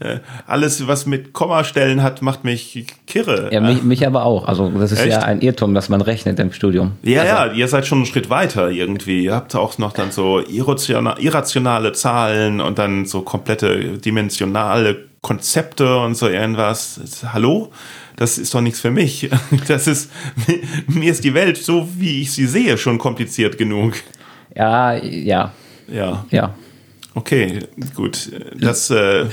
äh, alles, was mit Kommastellen hat, macht mich kirre. Ja, mich, mich aber auch. Also das ist Echt? ja ein Irrtum, dass man rechnet im Studium. Ja, also, ja, ihr seid schon einen Schritt weiter irgendwie. Ihr habt auch noch dann so irrational, irrationale Zahlen und dann so komplette dimensionale Konzepte und so irgendwas. Hallo? Das ist doch nichts für mich. Das ist, mir ist die Welt so, wie ich sie sehe, schon kompliziert genug. Ja, ja, Ja, ja. okay, gut. Das, äh,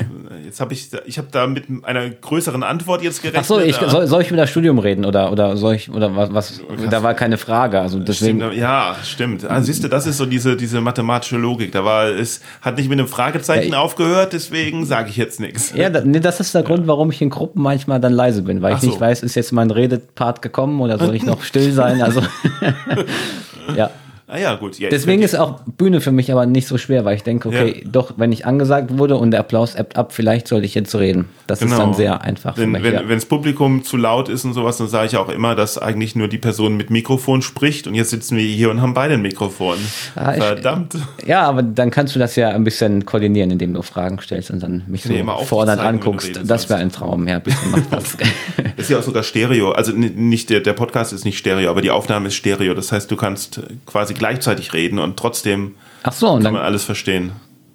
jetzt habe ich, ich habe da mit einer größeren Antwort jetzt gerechnet. Ach so, ich, soll, soll ich über das Studium reden oder oder soll ich oder was, was da war keine Frage, also deswegen Stimmt, ja, stimmt. Ah, siehst du, das ist so diese, diese mathematische Logik. Da war, es hat nicht mit einem Fragezeichen Ja, aufgehört, deswegen sage ich jetzt nichts. Ja, da, nee, das ist der Grund, warum ich in Gruppen manchmal dann leise bin, weil Ach ich nicht so. weiß, ist jetzt mein Redepart gekommen oder soll ich noch still sein? Also ja. Ah ja, gut. Ja, Deswegen ist auch Bühne für mich aber nicht so schwer, weil ich denke, okay, Ja. doch, wenn ich angesagt wurde und der Applaus ebbt ab, vielleicht sollte ich jetzt reden. Das ist Genau. dann sehr einfach wenn, mich. wenn, ja. das Publikum zu laut ist und sowas, dann sage ich auch immer, dass eigentlich nur die Person mit Mikrofon spricht und jetzt sitzen wir hier und haben beide ein Mikrofon. Ah, ich- Verdammt. ja, aber dann kannst du das ja ein bisschen koordinieren, indem du Fragen stellst und dann mich so fordernd anguckst. Das wäre ein Traum, ja, bitte mach das. Ist ja auch sogar Stereo. Also nicht der, der Podcast ist nicht Stereo, aber die Aufnahme ist Stereo. Das heißt, du kannst quasi gleichzeitig reden und trotzdem Ach so, und kann man alles verstehen.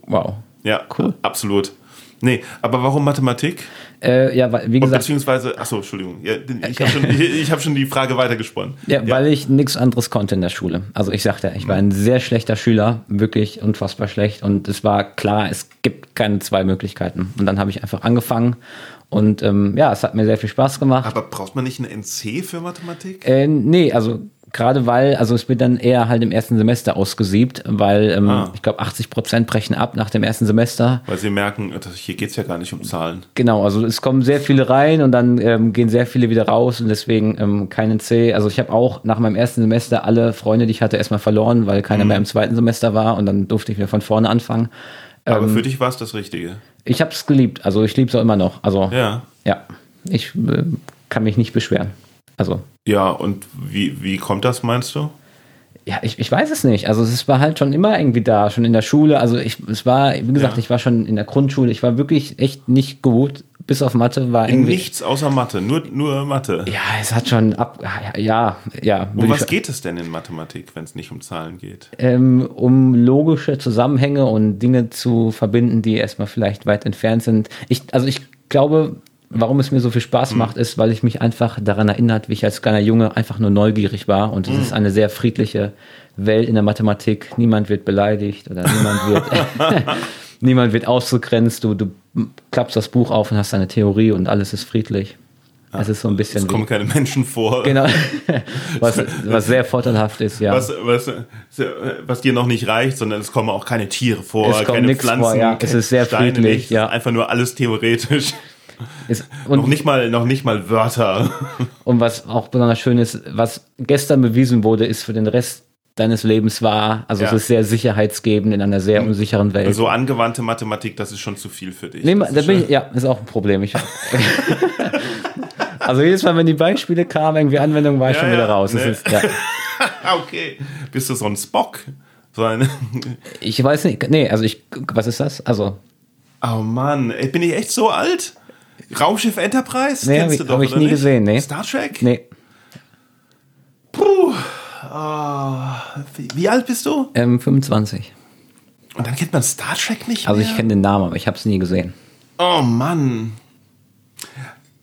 wow. Ja, Cool. absolut. Nee, aber warum Mathematik? Äh, ja, wie Und gesagt, beziehungsweise, achso, Entschuldigung, ja, ich habe schon, ich, hab schon die Frage weitergesponnen. Ja, weil ich nichts anderes konnte in der Schule. Also ich sagte, ich war ein sehr schlechter Schüler, wirklich unfassbar schlecht. Und es war klar, es gibt keine zwei Möglichkeiten. Und dann habe ich einfach angefangen. Und ähm, ja, es hat mir sehr viel Spaß gemacht. Aber braucht man nicht ein NC für Mathematik? Äh, nee, also gerade weil, also es wird dann eher halt im ersten Semester ausgesiebt, weil ähm, Ah. ich glaube 80 Prozent brechen ab nach dem ersten Semester. Weil sie merken, hier geht's ja gar nicht um Zahlen. Genau, also es kommen sehr viele rein und dann ähm, gehen sehr viele wieder raus und deswegen ähm, keinen C. Also ich habe auch nach meinem ersten Semester alle Freunde, die ich hatte, erstmal verloren, weil keiner Mhm. mehr im zweiten Semester war und dann durfte ich wieder von vorne anfangen. Aber Ähm, für dich war es das Richtige. Ich habe es geliebt, also ich liebe es auch immer noch. Also Ja. ja, ich äh, kann mich nicht beschweren. Also Ja, und wie, wie kommt das, meinst du? ja, ich, ich weiß es nicht. Also es war halt schon immer irgendwie da, schon in der Schule. Also ich, es war, wie gesagt, Ja. ich war schon in der Grundschule. Ich war wirklich echt nicht gut, bis auf Mathe war In irgendwie. nichts außer Mathe, nur, nur Mathe. Ja, es hat schon ab, ja, ja. Um was geht es denn in Mathematik, wenn es nicht um Zahlen geht? ähm, um logische Zusammenhänge und Dinge zu verbinden, die erstmal vielleicht weit entfernt sind. Ich, also ich glaube, warum es mir so viel Spaß Hm. macht, ist, weil ich mich einfach daran erinnert, wie ich als kleiner Junge einfach nur neugierig war. Und es Hm. ist eine sehr friedliche Welt in der Mathematik. Niemand wird beleidigt oder niemand wird, niemand wird ausgegrenzt. Du, du klappst das Buch auf und hast eine Theorie und alles ist friedlich. Es ist so ein bisschen Es kommen keine Menschen vor. Genau. was, was sehr vorteilhaft ist, ja. Was, was, was dir noch nicht reicht, sondern es kommen auch keine Tiere vor, Es keine Pflanzen, vor, ja. Es ist sehr Steine friedlich, nicht. ja. Es ist Einfach nur alles theoretisch. Ist, noch nicht mal, noch nicht mal Wörter. und was auch besonders schön ist, was gestern bewiesen wurde, ist für den Rest deines Lebens wahr. Also Ja. Es ist sehr sicherheitsgebend in einer sehr unsicheren Welt. So angewandte Mathematik, das ist schon zu viel für dich. Nee, Das da ist bin ich, ja, ist auch ein Problem. Ich, also jedes Mal, wenn die Beispiele kamen, irgendwie Anwendung, war ich Ja, schon ja, wieder raus. Das ne. ist, okay. Bist du so ein Spock? So ein Ich weiß nicht, nee, also ich, was ist das? Also, oh Mann, bin ich echt so alt? Raumschiff Enterprise? Nee, Kennst hab ich- du doch, hab ich nie nicht? gesehen, nee. Star Trek? nee, Puh. Ah, wie, wie alt bist du? ähm, 25. Und dann kennt man Star Trek nicht mehr? Also ich kenne den Namen, aber ich habe es nie gesehen. Oh Mann.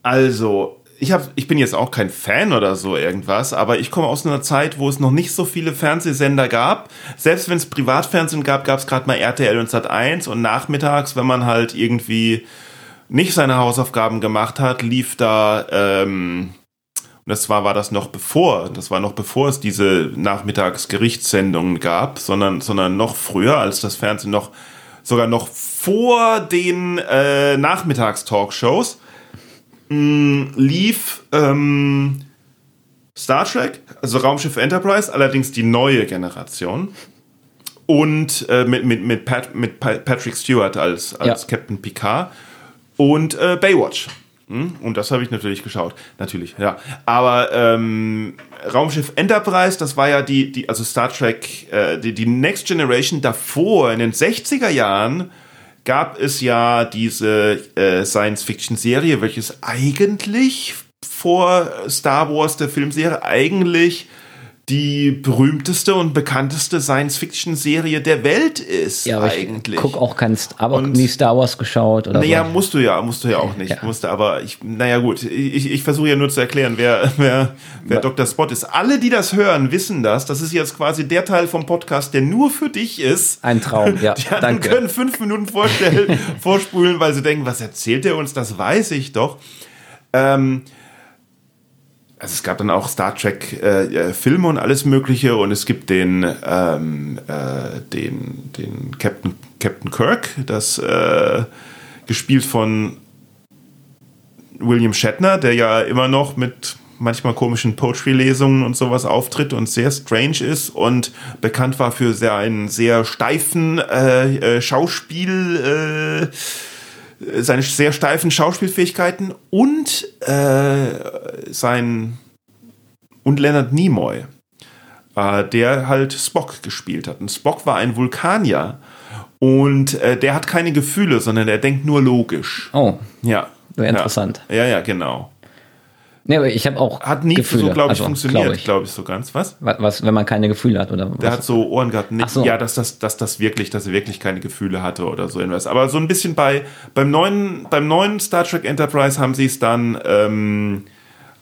Also, ich, hab, ich bin jetzt auch kein Fan oder so irgendwas, aber ich komme aus einer Zeit, wo es noch nicht so viele Fernsehsender gab. Selbst wenn es Privatfernsehen gab, gab es gerade mal RTL und Sat1 und nachmittags, wenn man halt irgendwie nicht seine Hausaufgaben gemacht hat, lief da, ähm, und das war, war das noch bevor, das war noch bevor es diese Nachmittagsgerichtssendungen gab, sondern, sondern noch früher, als das Fernsehen noch, sogar noch vor den äh, Nachmittagstalkshows mh, lief ähm, Star Trek, also Raumschiff Enterprise, allerdings die neue Generation. Und äh, mit, mit, mit, Pat, mit Patrick Stewart als, als Ja. Captain Picard und äh, Baywatch. Hm? Und das habe ich natürlich geschaut. Natürlich, ja. Aber ähm, Raumschiff Enterprise, das war ja die, die also Star Trek, äh, die, die Next Generation davor, in den 60er Jahren, gab es ja diese äh, Science-Fiction-Serie, welches eigentlich vor Star Wars, der Filmserie, eigentlich die berühmteste und bekannteste Science-Fiction-Serie der Welt ist. Ja, eigentlich. ich guck auch kein, aber Und- nie Star Wars geschaut oder Naja, so. musst du ja, musst du ja auch nicht. Ja. Musste, aber ich, naja gut, ich, ich versuche ja nur zu erklären, wer, wer, wer Dr. Spot ist. Alle, die das hören, wissen das. Das ist jetzt quasi der Teil vom Podcast, der nur für dich ist. Ein Traum, ja, Die anderen danke. können fünf Minuten vorstellen, vorspulen, weil sie denken, was erzählt er uns? Das weiß ich doch. Ähm, also es gab dann auch Star Trek äh, äh, Filme und alles Mögliche und es gibt den ähm, äh, den den Captain Captain Kirk, das äh, gespielt von William Shatner, der ja immer noch mit manchmal komischen Poetry-Lesungen und sowas auftritt und sehr strange ist und bekannt war für sehr einen sehr steifen äh, äh, Schauspiel, äh, seine sehr steifen Schauspielfähigkeiten und äh, sein und Leonard Nimoy, äh, der halt Spock gespielt hat. Und Spock war ein Vulkanier und äh, der hat keine Gefühle, sondern er denkt nur logisch. Oh, Ja. Wäre interessant. Ja, ja, genau. Nee, aber ich habe auch Hat nie Gefühle. so, glaube ich, also, funktioniert, glaub ich. glaube ich, so ganz. Was? Wa- Was, wenn man keine Gefühle hat oder Der was? hat so Ohren gehabt. Nee, so. Ja, dass das, dass das wirklich, dass er wirklich keine Gefühle hatte oder so irgendwas. Aber so ein bisschen bei, beim neuen, beim neuen Star Trek Enterprise haben sie es dann, ähm,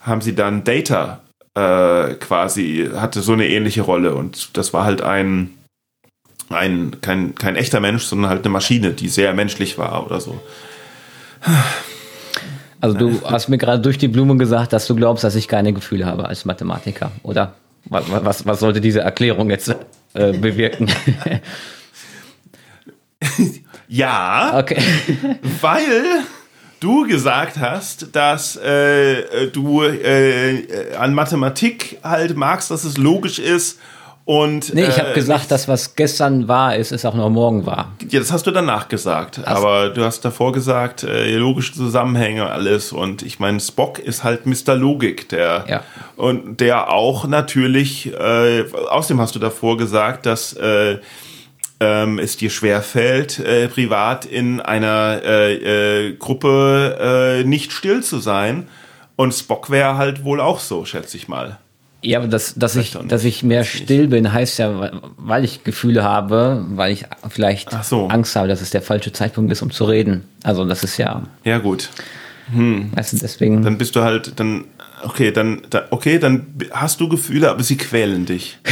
haben sie dann Data äh, quasi, hatte so eine ähnliche Rolle und das war halt ein, ein, kein, kein echter Mensch, sondern halt eine Maschine, die sehr menschlich war oder so. Also du hast mir gerade durch die Blume gesagt, dass du glaubst, dass ich keine Gefühle habe als Mathematiker, oder? Was, was, was sollte diese Erklärung jetzt äh, bewirken? Ja, okay. weil du gesagt hast, dass äh, du äh, an Mathematik halt magst, dass es logisch ist und Nee, ich äh, habe gesagt, dass was gestern war, ist, ist auch noch morgen war. ja, das hast du danach gesagt, aber du hast davor gesagt, äh, logische Zusammenhänge alles und ich meine, Spock ist halt Mr. Logik, der Ja. und der auch natürlich, äh, außerdem hast du davor gesagt, dass äh, ähm, es dir schwerfällt, äh, privat in einer äh, äh, Gruppe äh, nicht still zu sein. Und Spock wäre halt wohl auch so, schätze ich mal. Ja, aber das, dass ich, dass ich mehr still bin, heißt ja, weil- ich Gefühle habe, weil ich vielleicht so. Angst habe, dass es der falsche Zeitpunkt ist, um zu reden. Also das ist ja, Ja, gut. weißt du, deswegen. Dann bist du halt, dann, okay, dann, da, okay, dann hast du Gefühle, aber sie quälen dich.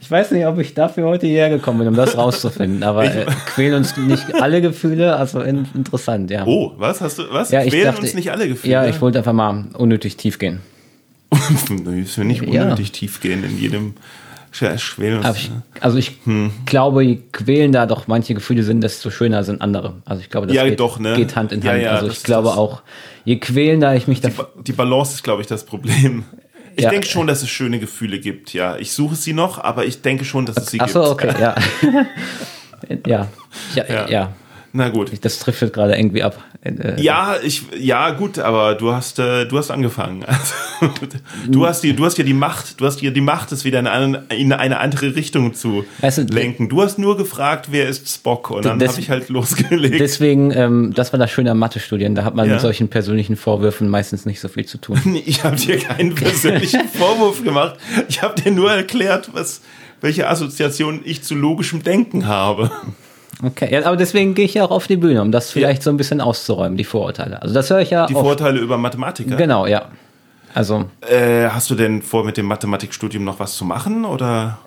Ich weiß nicht, ob ich dafür heute hierher gekommen bin, um das rauszufinden, aber äh, quälen uns nicht alle Gefühle, also in, interessant, ja. Oh, was hast du, was? ja, quälen dachte, uns nicht alle Gefühle? Ja, ich wollte einfach mal unnötig tief gehen. Müssen wir nicht Ja. unnötig tief gehen in jedem Sch- Schwelen. ich, also ich Hm. glaube, je quälender doch manche Gefühle sind, desto schöner sind andere. Also ich glaube, das Ja, geht, doch, ne? geht Hand in Ja, Hand. ja, also das- ich glaube das- auch, je quälender ich mich da... Ba- Die Balance ist, glaube ich, das Problem. Ich Ja. denke schon, dass es schöne Gefühle gibt, ja. Ich suche sie noch, aber ich denke schon, dass es sie Ach so, gibt. okay, ja. ja. Ja, Ja. Ja. Na gut. Das trifft jetzt gerade irgendwie ab. Äh, Ja, ich, ja, gut, aber du hast, äh, du hast angefangen. Also, du hast die, du hast ja die Macht, du hast hier die Macht, es wieder in eine, in eine andere Richtung zu Weißt du, lenken. Du hast nur gefragt, wer ist Spock? Und dann habe ich halt losgelegt. Deswegen, ähm, das war das Schöne am Mathe-Studien. Da hat man Ja. mit solchen persönlichen Vorwürfen meistens nicht so viel zu tun. Ich habe dir keinen persönlichen Vorwurf gemacht. Ich habe dir nur erklärt, was, welche Assoziation ich zu logischem Denken habe. Okay, ja, aber deswegen gehe ich ja auch auf die Bühne, um das vielleicht so ein bisschen auszuräumen, die Vorurteile. Also das höre ich ja Die oft. Vorteile über Mathematiker. Genau, ja. Also Äh, hast du denn vor, mit dem Mathematikstudium noch was zu machen? Oder?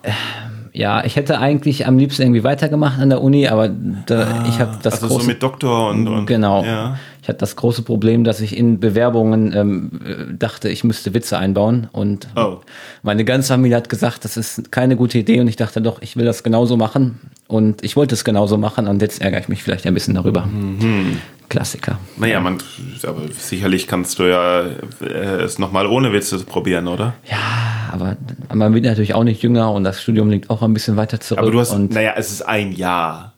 Ja, ich hätte eigentlich am liebsten irgendwie weitergemacht an der Uni, aber da, ich habe das also große so mit Doktor und, und Genau. Ja. Ich hatte das große Problem, dass ich in Bewerbungen ähm, äh, dachte, ich müsste Witze einbauen. Und Oh. meine ganze Familie hat gesagt, das ist keine gute Idee. Und ich dachte doch, ich will das genauso machen. Und ich wollte es genauso machen. Und jetzt ärgere ich mich vielleicht ein bisschen darüber. Mhm. Klassiker. Naja, man, aber sicherlich kannst du ja äh, es nochmal ohne Witze probieren, oder? Ja, aber man wird natürlich auch nicht jünger und das Studium liegt auch ein bisschen weiter zurück. Aber du hast, und naja, es ist ein Jahr.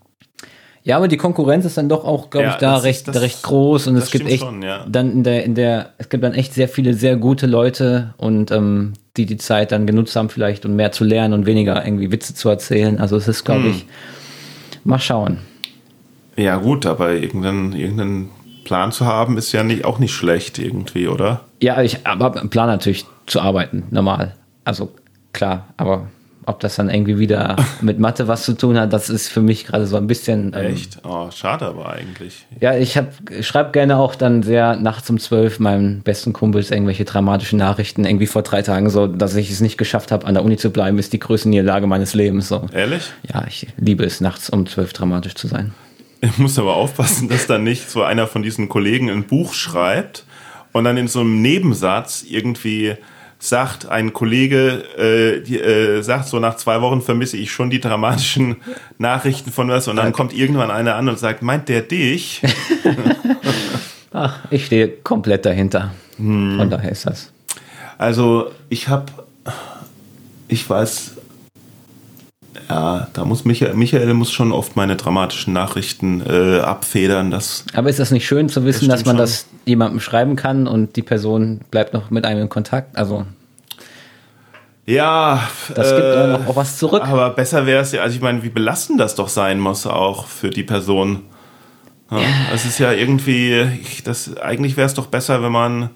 Ja, aber die Konkurrenz ist dann doch auch, glaube Ja, ich, da das recht, das- recht groß und es gibt echt schon, ja. dann in der, in der, es gibt dann echt sehr viele sehr gute Leute und ähm, die die Zeit dann genutzt haben vielleicht um mehr zu lernen und weniger irgendwie Witze zu erzählen. Also es ist, glaube Hm. ich, mal schauen. Ja, gut, aber irgendeinen, irgendeinen Plan zu haben, ist ja nicht, auch nicht schlecht irgendwie, oder? Ja, ich aber plan natürlich zu arbeiten, normal. Also klar, aber ob das dann irgendwie wieder mit Mathe was zu tun hat, das ist für mich gerade so ein bisschen. ähm, Echt? Oh, schade aber eigentlich. Ja, ich schreibe gerne auch dann sehr nachts um zwölf meinen besten Kumpels irgendwelche dramatischen Nachrichten. Irgendwie vor drei Tagen so, dass ich es nicht geschafft habe, an der Uni zu bleiben, ist die größte Niederlage meines Lebens. So. Ehrlich? Ja, ich liebe es, nachts um zwölf dramatisch zu sein. Ich muss aber aufpassen, dass dann nicht so einer von diesen Kollegen ein Buch schreibt und dann in so einem Nebensatz irgendwie sagt, ein Kollege äh, die, äh, sagt, so nach zwei Wochen vermisse ich schon die dramatischen Nachrichten von was und dann kommt irgendwann einer an und sagt, meint der dich? Ach, ich stehe komplett dahinter. Hm. Von daher ist das. Also ich habe, ich weiß, ja, da muss Michael, Michael muss schon oft meine dramatischen Nachrichten äh, abfedern. Das, Aber ist das nicht schön zu wissen, Das dass man stimmt das jemandem schreiben kann und die Person bleibt noch mit einem in Kontakt? Also, ja, das gibt äh, noch auch was zurück. Aber besser wäre es ja, also ich meine, wie belastend das doch sein muss auch für die Person. Ja, Es ist ja irgendwie, ich- das, eigentlich wäre es doch besser, wenn man,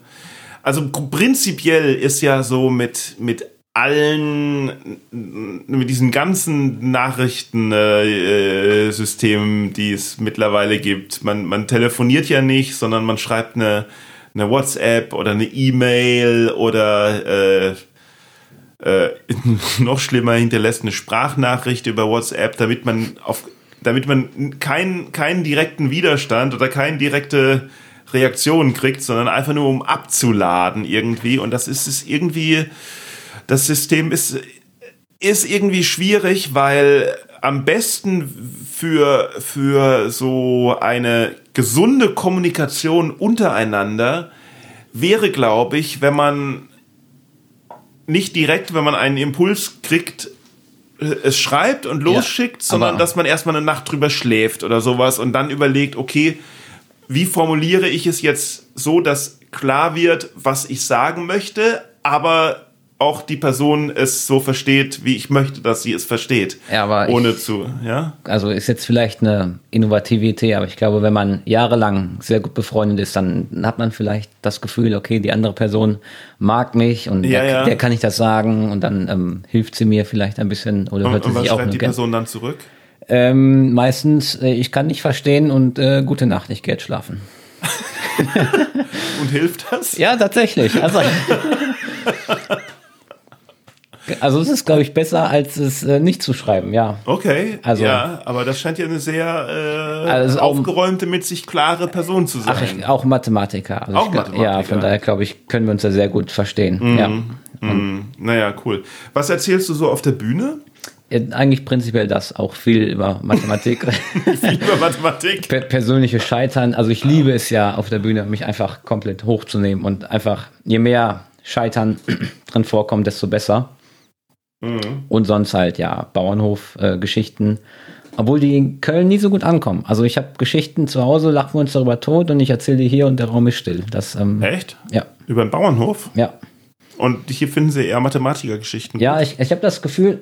also prinzipiell ist ja so mit, mit allen, mit diesen ganzen Nachrichtensystemen, äh, Systemen, die es mittlerweile gibt. Man, man telefoniert ja nicht, sondern man schreibt eine, eine WhatsApp oder eine E-Mail oder äh, äh, noch schlimmer hinterlässt eine Sprachnachricht über WhatsApp, damit man auf, damit man keinen keinen direkten Widerstand oder keine direkte Reaktion kriegt, sondern einfach nur um abzuladen irgendwie. Und das ist es irgendwie, das System ist, ist irgendwie schwierig, weil am besten für, für so eine gesunde Kommunikation untereinander wäre, glaube ich, wenn man nicht direkt, wenn man einen Impuls kriegt, äh, es schreibt und losschickt, sondern aber- dass man erstmal eine Nacht drüber schläft oder sowas und dann überlegt, okay, wie formuliere ich es jetzt so, dass klar wird, was ich sagen möchte, aber auch die Person es so versteht, wie ich möchte, dass sie es versteht. Ja, aber ohne ich- zu, ja? also ist jetzt vielleicht eine Innovativität, aber ich glaube, wenn man jahrelang sehr gut befreundet ist, dann hat man vielleicht das Gefühl, okay, die andere Person mag mich und Ja, der, ja. der kann ich das sagen und dann ähm, hilft sie mir vielleicht ein bisschen oder Und, hört sie und was sich auch die. Person dann zurück? Ähm, meistens, äh, ich kann nicht verstehen und äh, gute Nacht, ich gehe jetzt schlafen. Und hilft das? Ja, tatsächlich. Also, also es ist, glaube ich, besser, als es äh, nicht zu schreiben, ja. Okay, Also- ja, aber das scheint ja eine sehr äh, Also aufgeräumte, mit sich klare Person zu sein. Ach, ich, auch Mathematiker. Also Auch ich, glaub- Ja, Mathematiker. von daher, glaube ich, können wir uns da sehr gut verstehen. Ja. Hm, naja, cool. Was erzählst du so auf der Bühne? Ja, Eigentlich prinzipiell das, auch viel über Mathematik. Über Mathematik? per persönliche Scheitern. Also ich liebe es ja auf der Bühne, mich einfach komplett hochzunehmen und einfach, je mehr Scheitern drin vorkommt, desto besser. Und sonst halt, ja, Bauernhof-Geschichten. Obwohl die in Köln nie so gut ankommen. Also ich habe Geschichten zu Hause, lachen wir uns darüber tot und ich erzähle die hier und der Raum ist still. Das, ähm, Echt? ja, Über den Bauernhof? ja. Und hier finden sie eher Mathematikergeschichten. Ja, ich, ich habe das Gefühl,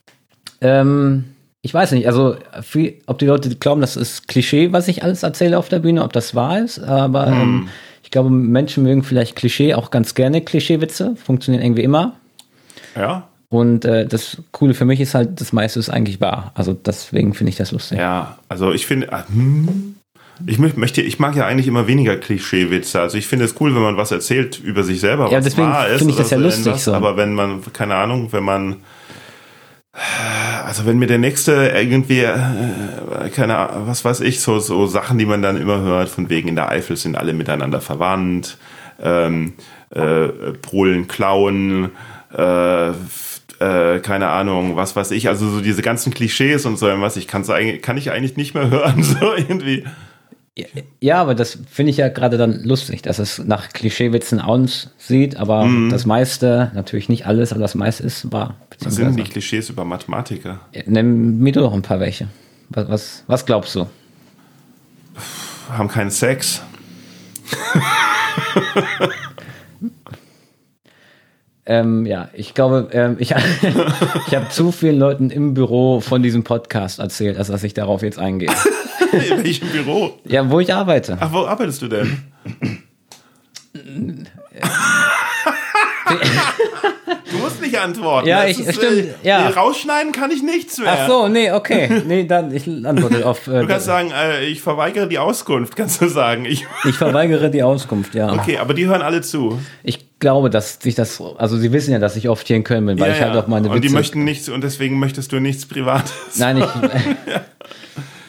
ähm, ich weiß nicht, also viel, ob die Leute glauben, das ist Klischee, was ich alles erzähle auf der Bühne, ob das wahr ist, aber ähm, ich glaube, Menschen mögen vielleicht Klischee auch ganz gerne Klischeewitze, funktionieren irgendwie immer. Ja? Und äh, das Coole für mich ist halt, das meiste ist eigentlich wahr. Also deswegen finde ich das lustig. Ja, also ich finde, ah, hm, ich möchte, ich mag ja eigentlich immer weniger Klischeewitze. Also ich finde es cool, wenn man was erzählt über sich selber, was Ja, deswegen wahr ist. finde ich das ja lustig irgendwas. so. Aber wenn man, keine Ahnung, wenn man, also wenn mir der nächste irgendwie, äh, keine Ahnung, was weiß ich, so, so Sachen, die man dann immer hört, von wegen in der Eifel sind alle miteinander verwandt, ähm, äh, Polen klauen, äh, äh, keine Ahnung, was weiß ich, also so diese ganzen Klischees und so was, ich kann's eigentlich, kann ich eigentlich nicht mehr hören, so irgendwie. Ja, aber das finde ich ja gerade dann lustig, dass es nach Klischeewitzen aussieht, aber das meiste, natürlich nicht alles, aber das meiste ist wahr. Was sind die Klischees über Mathematiker? Nimm mir doch ein paar welche. Was, was, was glaubst du? Haben keinen Sex. Ähm, ja, ich glaube, ähm, ich, ich habe zu vielen Leuten im Büro von diesem Podcast erzählt, als dass ich darauf jetzt eingehe. In welchem Büro? Ja, wo ich arbeite. Ach, wo arbeitest du denn? du musst nicht antworten. Ja, Das ich- ist, stimmt, äh, ja. nee, Rausschneiden kann ich nichts mehr. Ach so, nee, okay. Nee, dann, ich antworte auf. Äh, Du kannst sagen, äh, ich verweigere die Auskunft, kannst du sagen. Ich, ich verweigere die Auskunft, ja. okay, aber die hören alle zu. Ich glaube, dass sich das, also sie wissen ja, dass ich oft hier in Köln bin, weil Ja, ich halt ja. auch meine und die Witze- möchten nichts und deswegen möchtest du nichts Privates. Nein, ich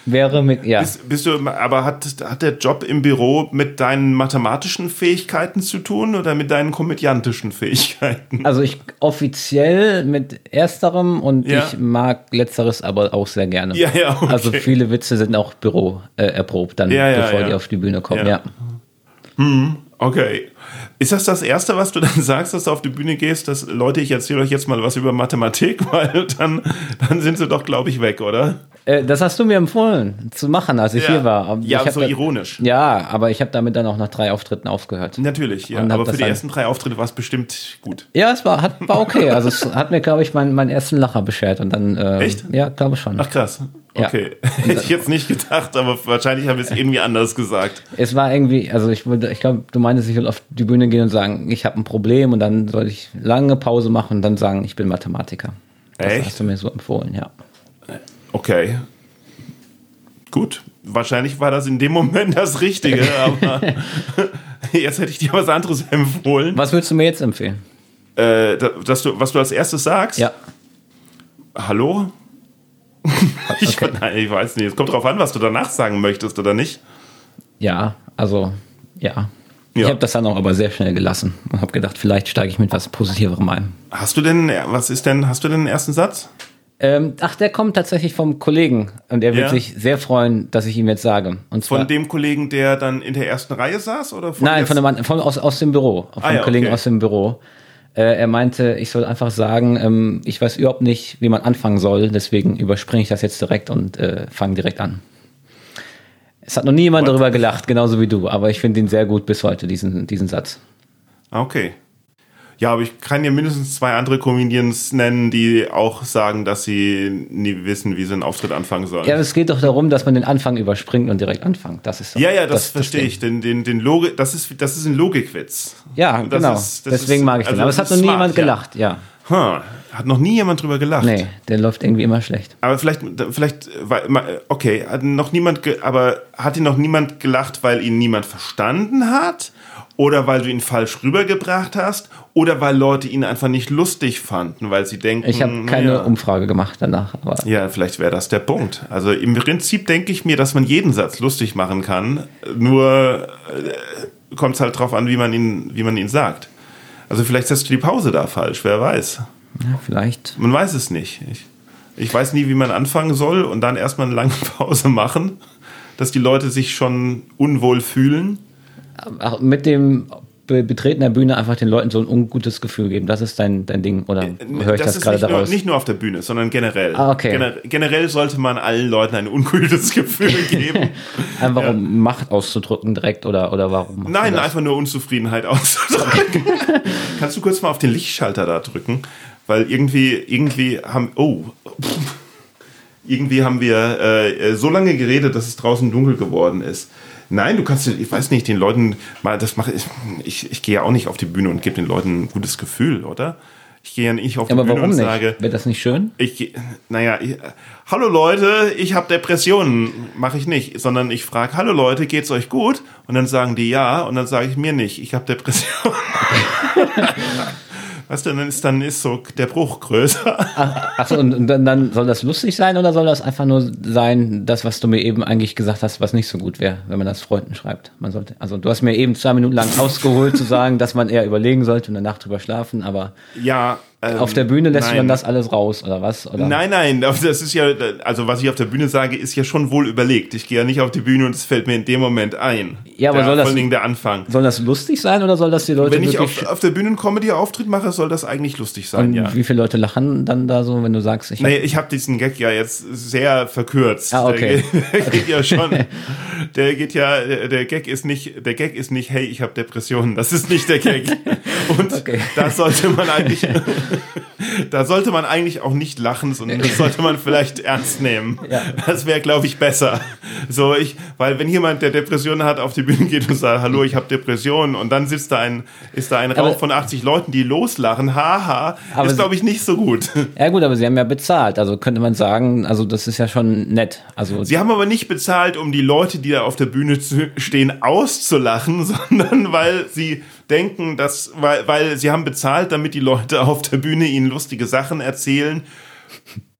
wäre mit, ja. Bist, bist du, aber hat, hat der Job im Büro mit deinen mathematischen Fähigkeiten zu tun oder mit deinen komödiantischen Fähigkeiten? Also ich offiziell mit ersterem und Ja. ich mag letzteres aber auch sehr gerne. Ja, ja, okay. Also viele Witze sind auch Büro äh, erprobt, dann Ja, ja, bevor die auf die Bühne kommen. Ja. Ja. Okay. Ist das das Erste, was du dann sagst, dass du auf die Bühne gehst, dass Leute, ich erzähle euch jetzt mal was über Mathematik, weil dann, dann sind sie doch, glaube ich, weg, oder? Äh, das hast du mir empfohlen zu machen, als ich hier war. Aber Ja, so ironisch. Ja, aber ich habe damit dann auch nach drei Auftritten aufgehört. Natürlich, ja. Aber für die ersten drei Auftritte war es bestimmt gut. Ja, es war, hat, war okay. Also es hat mir, glaube ich, meinen, meinen ersten Lacher beschert und dann. Äh, Echt? Ja, glaube ich schon. Ach krass. Ja. Okay. Hätte ich jetzt nicht gedacht, aber wahrscheinlich habe ich es irgendwie anders gesagt. Es war irgendwie, also ich würde, ich glaube, du meintest, ich will auf die Bühne gehen und sagen, ich habe ein Problem und dann soll ich lange Pause machen und dann sagen, ich bin Mathematiker. Das Echt? hast du mir so empfohlen, ja. Okay. Gut. Wahrscheinlich war das in dem Moment das Richtige, aber jetzt hätte ich dir was anderes empfohlen. Was würdest du mir jetzt empfehlen? Äh, da- dass du, was du als erstes sagst? Ja. Hallo? ich, nein, ich weiß nicht. Es kommt drauf an, was du danach sagen möchtest oder nicht. Ja, also, ja. Ich Ja. habe das dann auch aber sehr schnell gelassen und habe gedacht, vielleicht steige ich mit was Positiverem ein. Hast du denn, was ist denn, hast du denn den ersten Satz? Ähm, ach, der kommt tatsächlich vom Kollegen und er wird Ja. sich sehr freuen, dass ich ihm jetzt sage. Und zwar, Von dem Kollegen, der dann in der ersten Reihe saß? Oder von Nein, von dem Mann, von, aus, aus dem Büro, vom Ah ja, Kollegen okay. aus dem Büro. Äh, er meinte, ich soll einfach sagen, ähm, ich weiß überhaupt nicht, wie man anfangen soll, deswegen überspringe ich das jetzt direkt und äh, fange direkt an. Es hat noch nie jemand What? darüber gelacht, genauso wie du, aber ich finde ihn sehr gut bis heute, diesen, diesen Satz. Ah, Okay. Ja, aber ich kann dir mindestens zwei andere Comedians nennen, die auch sagen, dass sie nie wissen, wie sie einen Auftritt anfangen sollen. Ja, es geht doch darum, dass man den Anfang überspringt und direkt anfängt. Das ist Ja, ja, das, verstehe Ding. ich. Den, den, den Logi das, ist, das ist ein Logikwitz. Ja, Das genau. ist- das Deswegen ist- mag ich den. also Aber es das hat noch nie smart, jemand ja. gelacht, ja. Huh, hat noch nie jemand drüber gelacht. Nee, der läuft irgendwie immer schlecht. Aber vielleicht, vielleicht, weil- okay, hat noch niemand, aber hat ihn noch niemand gelacht, weil ihn niemand verstanden hat? Oder weil du ihn falsch rübergebracht hast? Oder weil Leute ihn einfach nicht lustig fanden, weil sie denken, Ich habe keine ja, Umfrage gemacht danach, ja, vielleicht wäre das der Punkt. Also im Prinzip denke ich mir, dass man jeden Satz lustig machen kann. Nur äh, kommt es halt drauf an, wie man ihn, wie man ihn sagt. Also vielleicht setzt du die Pause da falsch, wer weiß. ja, vielleicht. Man weiß es nicht. Ich, ich weiß nie, wie man anfangen soll und dann erstmal eine lange Pause machen, dass die Leute sich schon unwohl fühlen. Mit dem Be Betreten der Bühne einfach den Leuten so ein ungutes Gefühl geben. Das ist dein, dein Ding. Oder höre ich das, Äh, ist gerade nicht nur, daraus? nicht nur auf der Bühne, sondern generell. Ah, okay. Gener generell sollte man allen Leuten ein ungutes Gefühl geben. einfach um Macht auszudrücken direkt oder, oder warum? Nein, das? einfach nur Unzufriedenheit auszudrücken. Kannst du kurz mal auf den Lichtschalter da drücken? Weil irgendwie, irgendwie haben, oh, irgendwie haben wir äh, so lange geredet, dass es draußen dunkel geworden ist. Nein, du kannst, ich weiß nicht, den Leuten mal, das mache ich, ich, ich gehe ja auch nicht auf die Bühne und gebe den Leuten ein gutes Gefühl, oder? Ich gehe ja nicht auf die Aber Bühne warum und nicht? sage, Wäre das nicht schön? ich, naja, ich, hallo Leute, ich habe Depressionen. Mache ich nicht, sondern ich frage, hallo Leute, geht's euch gut? Und dann sagen die ja und dann sage ich mir nicht, ich habe Depressionen. Weißt du, dann ist, dann ist so der Bruch größer. Achso, und, und dann, dann soll das lustig sein oder soll das einfach nur sein, das, was du mir eben eigentlich gesagt hast, was nicht so gut wäre, wenn man das Freunden schreibt? Man sollte, also du hast mir eben zwei Minuten lang ausgeholt zu sagen, dass man eher überlegen sollte und eine Nacht drüber schlafen, aber Ja. Ähm, auf der Bühne lässt du nein. dann das alles raus, oder was? Oder? Nein, nein, das ist ja, also was ich auf der Bühne sage, ist ja schon wohl überlegt. Ich gehe ja nicht auf die Bühne und es fällt mir in dem Moment ein. Ja, aber der, soll das- Vor allen Dingen der Anfang. Soll das lustig sein oder soll das die Leute Wenn ich auf, auf der Bühne einen Comedy-Auftritt mache, soll das eigentlich lustig sein, und ja. wie viele Leute lachen dann da so, wenn du sagst, ich Nee, ich habe diesen Gag ja jetzt sehr verkürzt. Ah, okay. Der, geht- ja schon. Der geht ja, der Gag ist nicht, der Gag ist nicht, hey, ich habe Depressionen. Das ist nicht der Gag. Und Okay. da sollte man eigentlich, da sollte man eigentlich auch nicht lachen, sondern das sollte man vielleicht ernst nehmen. Ja. Das wäre, glaube ich, besser. So ich, weil wenn jemand, der Depressionen hat, auf die Bühne geht und sagt, hallo, ich habe Depressionen, und dann sitzt da ein, ist da ein Raum von 80 Leuten, die loslachen, haha, ist glaube ich nicht so gut. Ja gut, aber sie haben ja bezahlt, also könnte man sagen, also das ist ja schon nett. Also Sie haben aber nicht bezahlt, um die Leute, die da auf der Bühne stehen, auszulachen, sondern weil sie denken, dass, weil, weil sie haben bezahlt, damit die Leute auf der Bühne ihnen lustige Sachen erzählen,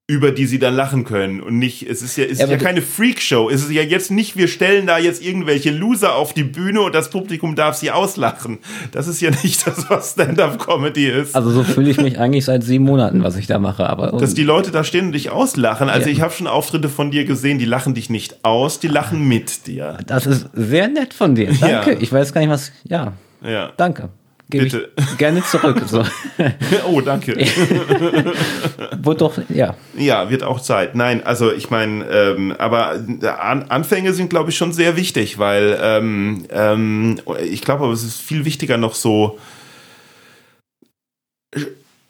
über die sie dann lachen können. Und nicht, es ist ja, es ist Ja, ja keine Freakshow. Es ist ja jetzt nicht, wir stellen da jetzt irgendwelche Loser auf die Bühne und das Publikum darf sie auslachen. Das ist ja nicht das, was Stand-Up-Comedy ist. Also so fühle ich mich eigentlich seit sieben Monaten, was ich da mache. Aber dass die Leute da stehen und dich auslachen. Also Ja. ich habe schon Auftritte von dir gesehen, die lachen dich nicht aus, die lachen mit dir. das ist sehr nett von dir. Danke. Ja. Ich weiß gar nicht, was. Ja, Ja. danke. Gebe ich Bitte. gerne zurück. So. Oh, danke. Wurde doch, ja. Ja, wird auch Zeit. Nein, also ich meine, ähm, aber An Anfänge sind, glaube ich, schon sehr wichtig, weil ähm, ähm, ich glaube, es ist viel wichtiger noch so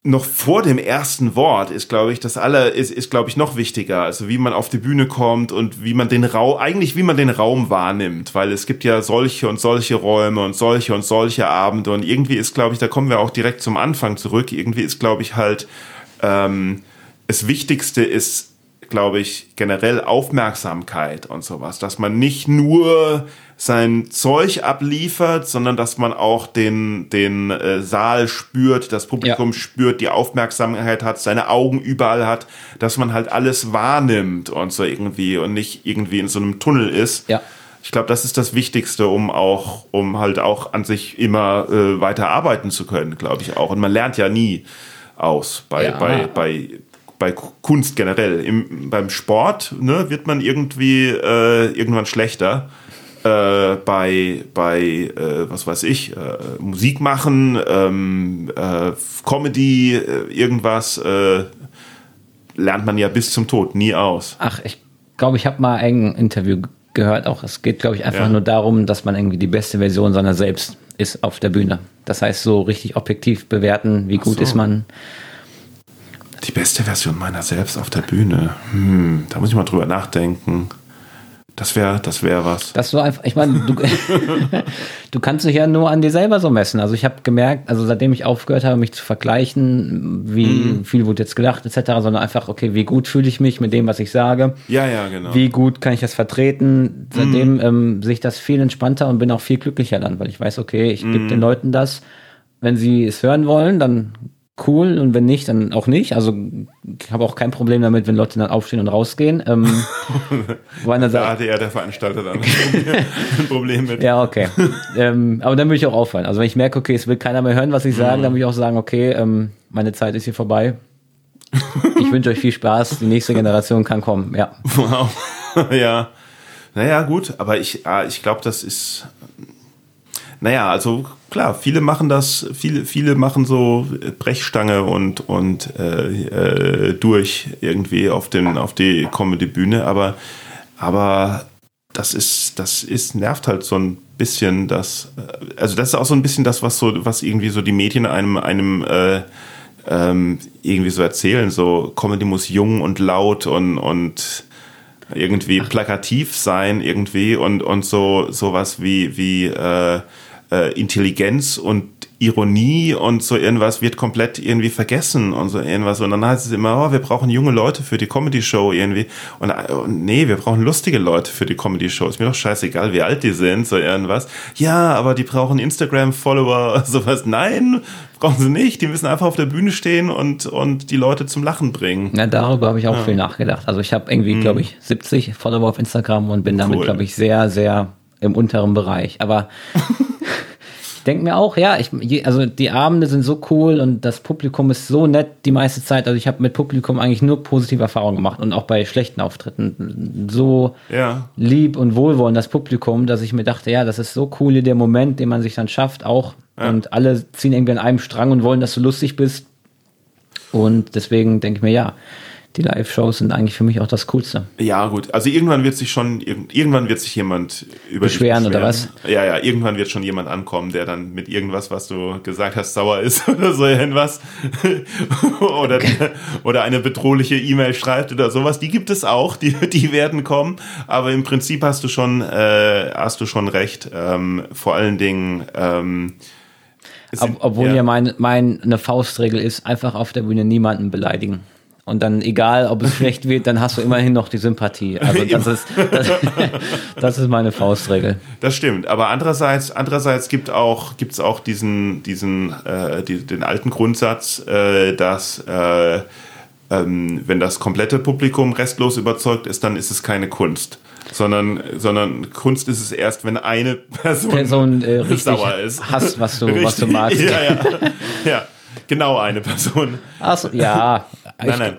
noch vor dem ersten Wort ist, glaube ich, das alle ist, ist glaube ich, noch wichtiger. Also wie man auf die Bühne kommt und wie man den Raum, eigentlich wie man den Raum wahrnimmt, weil es gibt ja solche und solche Räume und solche und solche Abende und irgendwie ist, glaube ich, da kommen wir auch direkt zum Anfang zurück. Irgendwie ist, glaube ich, halt ähm, das Wichtigste ist, glaube ich, generell Aufmerksamkeit und sowas, dass man nicht nur sein Zeug abliefert, sondern dass man auch den, den äh, Saal spürt, das Publikum Ja. spürt, die Aufmerksamkeit hat, seine Augen überall hat, dass man halt alles wahrnimmt und so irgendwie und nicht irgendwie in so einem Tunnel ist. Ja. Ich glaube, das ist das Wichtigste, um auch, um halt auch an sich immer äh, weiter arbeiten zu können, glaube ich auch. Und man lernt ja nie aus bei, Ja. bei, bei, bei Kunst generell. Im, beim Sport ne, wird man irgendwie äh, irgendwann schlechter. Äh, bei, bei äh, was weiß ich, äh, Musik machen, ähm, äh, Comedy, äh, irgendwas, äh, lernt man ja bis zum Tod nie aus. Ach, ich glaube, ich habe mal ein Interview gehört. Auch es geht, glaube ich, einfach Ja. nur darum, dass man irgendwie die beste Version seiner selbst ist auf der Bühne. Das heißt, so richtig objektiv bewerten, wie gut so. ist man. Die beste Version meiner selbst auf der Bühne. Hm, da muss ich mal drüber nachdenken. Das wäre, das wäre was. Das so einfach, ich meine, du, du kannst dich ja nur an dir selber so messen. Also ich habe gemerkt, also seitdem ich aufgehört habe, mich zu vergleichen, wie Mhm. viel wurde jetzt gedacht etc., sondern einfach, okay, wie gut fühle ich mich mit dem, was ich sage, Ja, ja, genau. wie gut kann ich das vertreten. Seitdem Mhm. ähm, sehe ich das viel entspannter und bin auch viel glücklicher dann, weil ich weiß, okay, ich Mhm. gebe den Leuten das. Wenn sie es hören wollen, dann cool und wenn nicht, dann auch nicht. Also ich habe auch kein Problem damit, wenn Leute dann aufstehen und rausgehen. Ähm, da sagt, hatte ja der Veranstalter dann ein Problem mit. ja, okay. ähm, aber dann würde ich auch auffallen. Also wenn ich merke, okay, es will keiner mehr hören, was ich sage, dann würde ich auch sagen, okay, ähm, meine Zeit ist hier vorbei. Ich wünsche euch viel Spaß. Die nächste Generation kann kommen. Ja. Wow. ja. Naja, gut, aber ich, ah, ich glaube, das ist. Naja, also klar, viele machen das, viele, viele machen so Brechstange und, und äh, äh, durch irgendwie auf, den, auf die Comedy-Bühne, aber, aber das ist, das ist, nervt halt so ein bisschen das, äh, also das ist auch so ein bisschen das, was so, was irgendwie so die Medien einem, einem äh, ähm, irgendwie so erzählen. So Comedy muss jung und laut und, und irgendwie plakativ sein irgendwie und, und so sowas wie, wie äh, äh, Intelligenz und Ironie und so irgendwas wird komplett irgendwie vergessen und so irgendwas. Und dann heißt es immer, oh, wir brauchen junge Leute für die Comedy-Show irgendwie. Und, und nee, wir brauchen lustige Leute für die Comedy-Show. Ist mir doch scheißegal, wie alt die sind, so irgendwas. Ja, aber die brauchen Instagram-Follower, sowas. Nein, brauchen sie nicht. Die müssen einfach auf der Bühne stehen und, und die Leute zum Lachen bringen. Na, darüber habe ich auch ja. viel nachgedacht. Also ich habe irgendwie, mhm. glaube ich, 70 Follower auf Instagram und bin damit, cool. glaube ich, sehr, sehr im unteren Bereich. Aber ich denke mir auch, ja, ich, also die Abende sind so cool und das Publikum ist so nett die meiste Zeit. Also ich habe mit Publikum eigentlich nur positive Erfahrungen gemacht und auch bei schlechten Auftritten. So ja. lieb und wohlwollend das Publikum, dass ich mir dachte, ja, das ist so cool, der Moment, den man sich dann schafft, auch. Ja. Und alle ziehen irgendwie an einem Strang und wollen, dass du lustig bist. Und deswegen denke ich mir, ja, die Live-Shows sind eigentlich für mich auch das Coolste. Ja, gut. Also irgendwann wird sich schon, irgendwann wird sich jemand über beschweren, beschweren oder was? Ja, ja, irgendwann wird schon jemand ankommen, der dann mit irgendwas, was du gesagt hast, sauer ist oder so irgendwas. oder, oder eine bedrohliche E-Mail schreibt oder sowas. Die gibt es auch, die, die werden kommen. Aber im Prinzip hast du schon, äh, hast du schon recht. Ähm, vor allen Dingen, ähm, sind, obwohl ja, ja meine mein, Faustregel ist, einfach auf der Bühne niemanden beleidigen. Und dann, egal ob es schlecht wird, dann hast du immerhin noch die Sympathie. Also das ist, das, das, ist meine Faustregel. Das stimmt. Aber andererseits, andererseits gibt auch, gibt's auch diesen, diesen, äh, die, den alten Grundsatz, äh, dass äh, ähm, wenn das komplette Publikum restlos überzeugt ist, dann ist es keine Kunst. Sondern, sondern Kunst ist es erst, wenn eine Person, Person äh, richtig sauer ist. Hasst, was du, richtig, was du magst. Ja, ja. ja. Genau eine Person. Achso, ja. Nein, nein.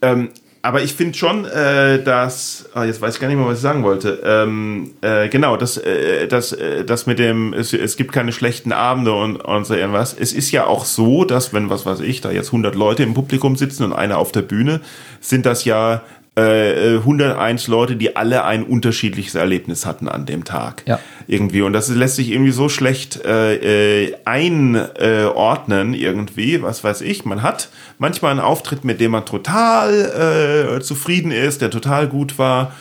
Ähm, aber ich finde schon, äh, dass, ah, jetzt weiß ich gar nicht mehr, was ich sagen wollte. Ähm, äh, genau, das, äh, das, äh, das mit dem, es, es gibt keine schlechten Abende und, und so irgendwas. Es ist ja auch so, dass wenn, was weiß ich, da jetzt 100 Leute im Publikum sitzen und einer auf der Bühne, sind das ja äh, 101 Leute, die alle ein unterschiedliches Erlebnis hatten an dem Tag. Ja. Irgendwie. Und das lässt sich irgendwie so schlecht äh, äh, einordnen, irgendwie, was weiß ich. Man hat manchmal einen Auftritt, mit dem man total äh, zufrieden ist, der total gut war.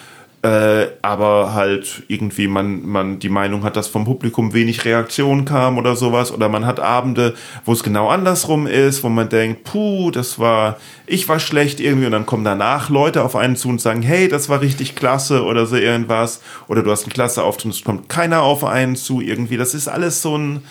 Äh, aber halt irgendwie man, man die Meinung hat, dass vom Publikum wenig Reaktion kam oder sowas. Oder man hat Abende, wo es genau andersrum ist, wo man denkt, puh, das war, ich war schlecht irgendwie. Und dann kommen danach Leute auf einen zu und sagen, hey, das war richtig klasse oder so irgendwas. Oder du hast einen klasse Auftritt und es kommt keiner auf einen zu irgendwie. Das ist alles so ein...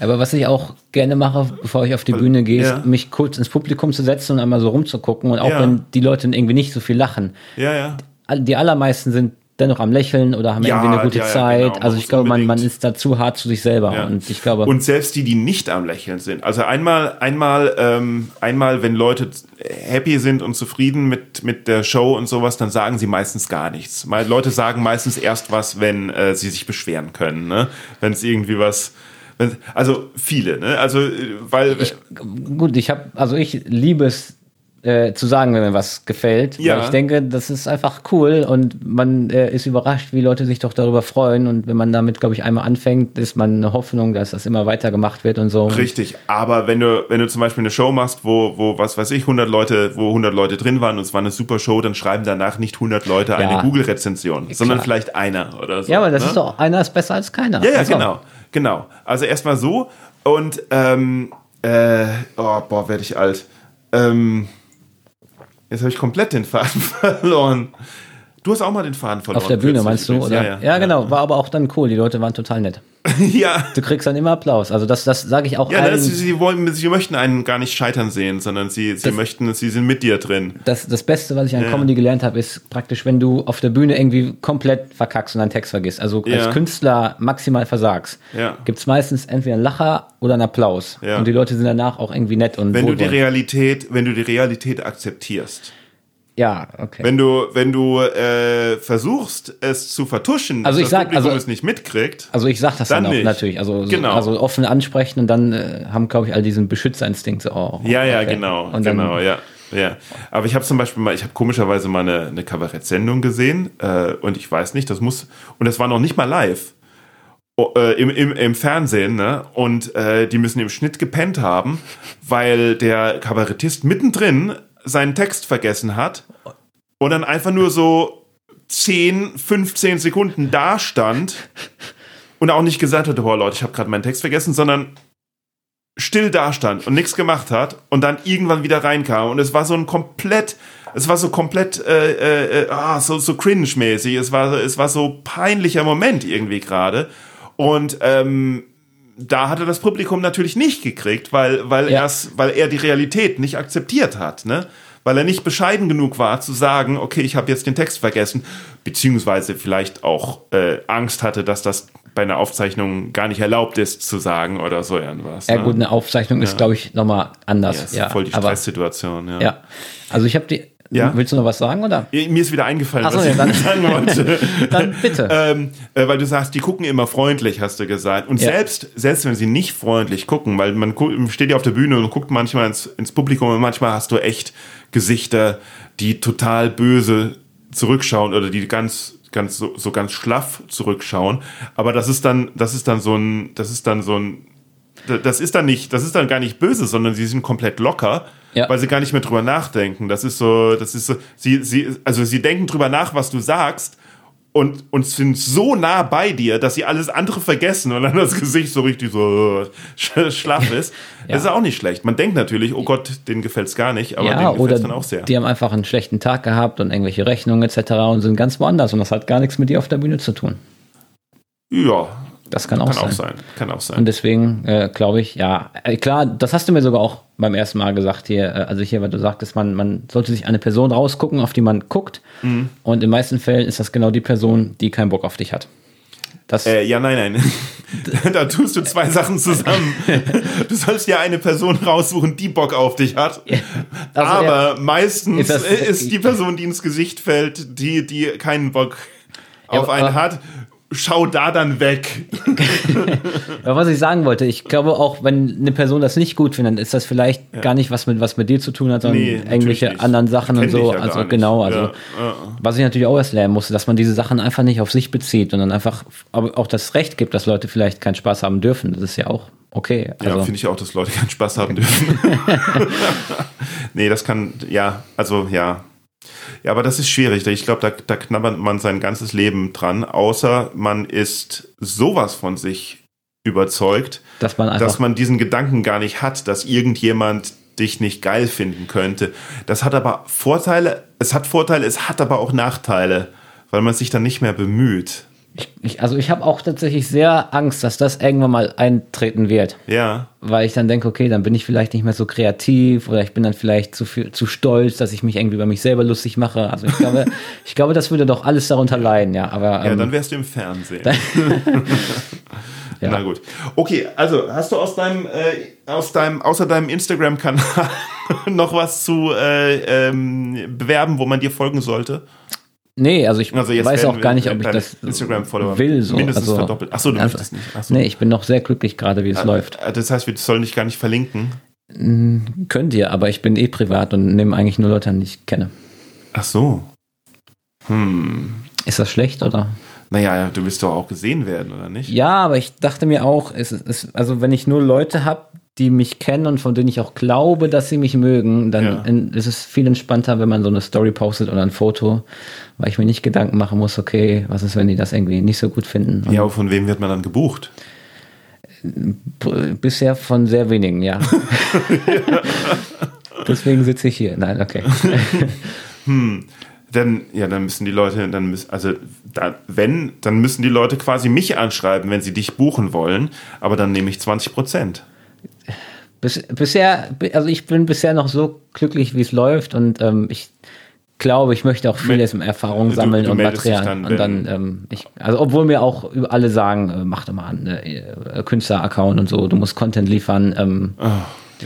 Aber was ich auch gerne mache, bevor ich auf die Bühne gehe, ja. ist, mich kurz ins Publikum zu setzen und einmal so rumzugucken. Und auch ja. wenn die Leute irgendwie nicht so viel lachen. Ja, ja die allermeisten sind dennoch am Lächeln oder haben ja, irgendwie eine gute ja, Zeit. Ja, genau. Also ich glaube, man, man ist da zu hart zu sich selber. Und ich glaube. Und selbst die, die nicht am Lächeln sind. Also einmal, einmal, ähm, einmal, wenn Leute happy sind und zufrieden mit, mit der Show und sowas, dann sagen sie meistens gar nichts. Leute sagen meistens erst was, wenn äh, sie sich beschweren können. Ne? Wenn es irgendwie was. Also viele, ne? Also weil ich, gut, ich habe, also ich liebe es äh, zu sagen, wenn mir was gefällt. Ja. Weil ich denke, das ist einfach cool und man äh, ist überrascht, wie Leute sich doch darüber freuen. Und wenn man damit, glaube ich, einmal anfängt, ist man eine Hoffnung, dass das immer weiter gemacht wird und so. Richtig, aber wenn du, wenn du zum Beispiel eine Show machst, wo, wo was weiß ich, 100 Leute, wo 100 Leute drin waren und es war eine super Show, dann schreiben danach nicht 100 Leute ja. eine Google-Rezension, sondern vielleicht einer oder so. Ja, aber das ne? ist doch, einer ist besser als keiner. Ja, ja, also. genau, genau. Also erstmal so und, ähm, äh, oh, boah, werde ich alt. Ähm, Jetzt habe ich komplett den Faden verloren. Du hast auch mal den Faden verloren. Auf der Bühne meinst du, oder? Ja, ja. ja, genau. War aber auch dann cool. Die Leute waren total nett. ja. Du kriegst dann immer Applaus. Also das, das sage ich auch ja, allen. Ja, sie, wollen, sie möchten einen gar nicht scheitern sehen, sondern sie, sie das, möchten, sie sind mit dir drin. Das, das Beste, was ich an ja. Comedy gelernt habe, ist praktisch, wenn du auf der Bühne irgendwie komplett verkackst und deinen Text vergisst. Also als Künstler maximal versagst. Ja. Gibt es meistens entweder einen Lacher oder einen Applaus. Ja. Und die Leute sind danach auch irgendwie nett und Wenn du die Realität, wenn du die Realität akzeptierst ja, okay. Wenn du, wenn du äh, versuchst, es zu vertuschen, also ich das Publikum also, es nicht mitkriegt. Also ich sag das dann, dann auch nicht. natürlich. Also, genau. also offen ansprechen und dann äh, haben, glaube ich, all diesen Beschützerinstinkt. So, oh, ja, ja, okay. genau. Und genau, ja. Ja, aber ich habe zum Beispiel mal, ich habe komischerweise mal eine, eine Kabarettsendung gesehen äh, und ich weiß nicht, das muss, und das war noch nicht mal live. Oh, äh, im, im, im Fernsehen, ne? Und äh, die müssen im Schnitt gepennt haben, weil der Kabarettist mittendrin seinen Text vergessen hat und dann einfach nur so 10, 15 Sekunden da stand und auch nicht gesagt hat, boah Leute, ich habe gerade meinen Text vergessen, sondern still dastand und nichts gemacht hat und dann irgendwann wieder reinkam. Und es war so ein komplett es war so komplett äh, äh, ah, so so cringe mäßig es war es war so peinlicher Moment irgendwie gerade. Und ähm, da hatte das Publikum natürlich nicht gekriegt, weil weil Ja. weil er die Realität nicht akzeptiert hat, ne? Weil er nicht bescheiden genug war zu sagen, okay, ich habe jetzt den Text vergessen, beziehungsweise vielleicht auch äh, Angst hatte, dass das bei einer Aufzeichnung gar nicht erlaubt ist zu sagen oder so irgendwas. Ja, ne? gut, eine Aufzeichnung ist, glaube ich, nochmal Ja, anders. ist Ja, voll die Stresssituation, ja. ja. Also ich habe die. Ja? Willst du noch was sagen oder? Mir ist wieder eingefallen, so, was ja, ich dann- sagen wollte. Dann bitte. ähm, äh, weil du sagst, die gucken immer freundlich, hast du gesagt. Und Ja. selbst, selbst wenn sie nicht freundlich gucken, weil man steht ja auf der Bühne und guckt manchmal ins, ins Publikum und manchmal hast du echt Gesichter, die total böse zurückschauen oder die ganz ganz so, so ganz schlaff zurückschauen, aber das ist dann das ist dann so ein das ist dann so ein das ist dann nicht, das ist dann gar nicht böse, sondern sie sind komplett locker, Ja. weil sie gar nicht mehr drüber nachdenken. Das ist so, das ist so, sie, sie, also sie denken drüber nach, was du sagst und, und sind so nah bei dir, dass sie alles andere vergessen und dann das Gesicht so richtig so sch- schlaff ist. Ja. Das ist auch nicht schlecht. Man denkt natürlich, oh Gott, denen gefällt's gar nicht, aber ja, denen oder gefällt's dann auch sehr. die haben einfach einen schlechten Tag gehabt und irgendwelche Rechnungen etc. und sind ganz woanders und das hat gar nichts mit dir auf der Bühne zu tun. ja, Das kann auch kann sein. auch sein. Kann auch sein. Und deswegen äh, glaube ich, ja, äh, klar, das hast du mir sogar auch beim ersten Mal gesagt hier, äh, also hier, weil du sagtest, man, man sollte sich eine Person rausgucken, auf die man guckt. Mhm. Und in den meisten Fällen ist das genau die Person, die keinen Bock auf dich hat. Das, Äh, ja, nein, nein. da tust du zwei Sachen zusammen. Du sollst ja eine Person raussuchen, die Bock auf dich hat. Also aber meistens Ist das- ist die Person, die ins Gesicht fällt, die, die keinen Bock auf einen hat. Schau da dann weg. Aber was ich sagen wollte, ich glaube auch, wenn eine Person das nicht gut findet, ist das vielleicht gar nicht was mit was mit dir zu tun hat, sondern Nee, irgendwelche nicht. anderen Sachen und so. ja also genau, also Ja, ja. was ich natürlich auch erst lernen musste, dass man diese Sachen einfach nicht auf sich bezieht und dann einfach auch das Recht gibt, dass Leute vielleicht keinen Spaß haben dürfen. Das ist ja auch okay. Ja, Also, finde ich auch, dass Leute keinen Spaß haben dürfen. nee, das kann, ja, also ja. Ja, aber das ist schwierig. Ich glaube, da, da knabbert man sein ganzes Leben dran, außer man ist sowas von sich überzeugt, dass man dass man diesen Gedanken gar nicht hat, dass irgendjemand dich nicht geil finden könnte. Das hat aber Vorteile, es hat Vorteile, es hat aber auch Nachteile, weil man sich dann nicht mehr bemüht. Ich, ich, also ich habe auch tatsächlich sehr Angst, dass das irgendwann mal eintreten wird, Ja, weil ich dann denke, okay, dann bin ich vielleicht nicht mehr so kreativ oder ich bin dann vielleicht zu viel, zu stolz, dass ich mich irgendwie über mich selber lustig mache. Also ich glaube, ich glaube, das würde doch alles darunter leiden, ja. Aber ja, ähm, dann wärst du im Fernsehen. Ja. Na gut. Okay, also hast du aus deinem, äh, aus deinem, außer deinem Instagram-Kanal noch was zu äh, ähm, bewerben, wo man dir folgen sollte? Nee, also ich Also weiß auch gar nicht, ob ich das Instagram-Follower will. So. mindestens also, verdoppelt. Ach so, du also, möchtest nicht. Ach so. Nee, ich bin noch sehr glücklich gerade, wie es läuft. Äh, Das heißt, wir sollen dich gar nicht verlinken. Könnt ihr, aber ich bin eh privat und nehme eigentlich nur Leute an, die ich kenne. Ach so. Hm. Ist das schlecht oder? Naja, du willst doch auch gesehen werden, oder nicht? Ja, aber ich dachte mir auch, es ist, also wenn ich nur Leute habe, die mich kennen und von denen ich auch glaube, dass sie mich mögen, dann Ja. in, ist es viel entspannter, wenn man so eine Story postet oder ein Foto, weil ich mir nicht Gedanken machen muss, okay, was ist, wenn die das irgendwie nicht so gut finden. Ja, aber von wem wird man dann gebucht? b- Bisher von sehr wenigen, ja. Deswegen sitze ich hier. Nein, okay. Dann, ja, dann müssen die Leute, dann müssen, also da, wenn, dann müssen die Leute quasi mich anschreiben, wenn sie dich buchen wollen, aber dann nehme ich 20 Prozent. Bis, bisher, also ich bin bisher noch so glücklich, wie es läuft und ähm, ich glaube, ich möchte auch vieles im Erfahrung Du- sammeln du und Material. dann, und dann, ähm, ich, also obwohl mir auch alle sagen, äh, mach doch mal einen äh, Künstler-Account und so, du musst Content liefern ähm, Oh,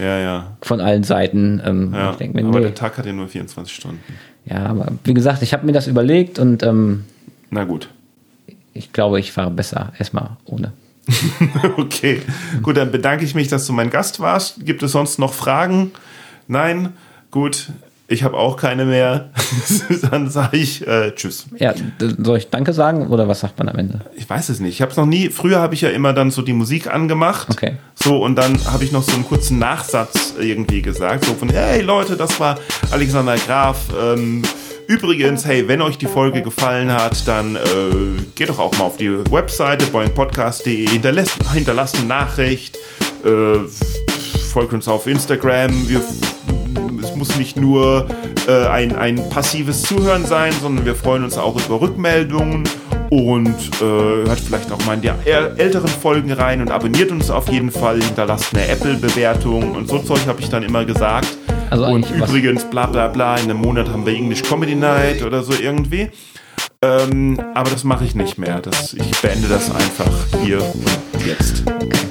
ja, ja. von allen Seiten. Ähm, ja. Ich denke mir, aber nee. der Tag hat ja nur 24 Stunden. Ja, aber wie gesagt, ich habe mir das überlegt und ähm, Na gut. ich glaube, ich fahre besser erstmal ohne. Okay, gut, dann bedanke ich mich, dass du mein Gast warst. Gibt es sonst noch Fragen? Nein? Gut, ich habe auch keine mehr. dann sage ich äh, Tschüss. Ja, soll ich Danke sagen oder was sagt man am Ende? Ich weiß es nicht. Ich habe es noch nie. Früher habe ich ja immer dann so die Musik angemacht. Okay. So, und dann habe ich noch so einen kurzen Nachsatz irgendwie gesagt. So von, hey Leute, das war Alexander Graf. Ähm, Übrigens, hey, wenn euch die Folge gefallen hat, dann äh, geht doch auch mal auf die Webseite boingpodcast.de, hinterlasst, hinterlasst eine Nachricht, äh, folgt uns auf Instagram. Wir, es muss nicht nur äh, ein, ein passives Zuhören sein, sondern wir freuen uns auch über Rückmeldungen und äh, hört vielleicht auch mal in die älteren Folgen rein und abonniert uns auf jeden Fall, hinterlasst eine Apple-Bewertung und so Zeug habe ich dann immer gesagt. Also und übrigens, bla bla bla, in einem Monat haben wir English Comedy Night oder so irgendwie. Ähm, aber das mache ich nicht mehr. Das, ich beende das einfach hier und jetzt. Okay.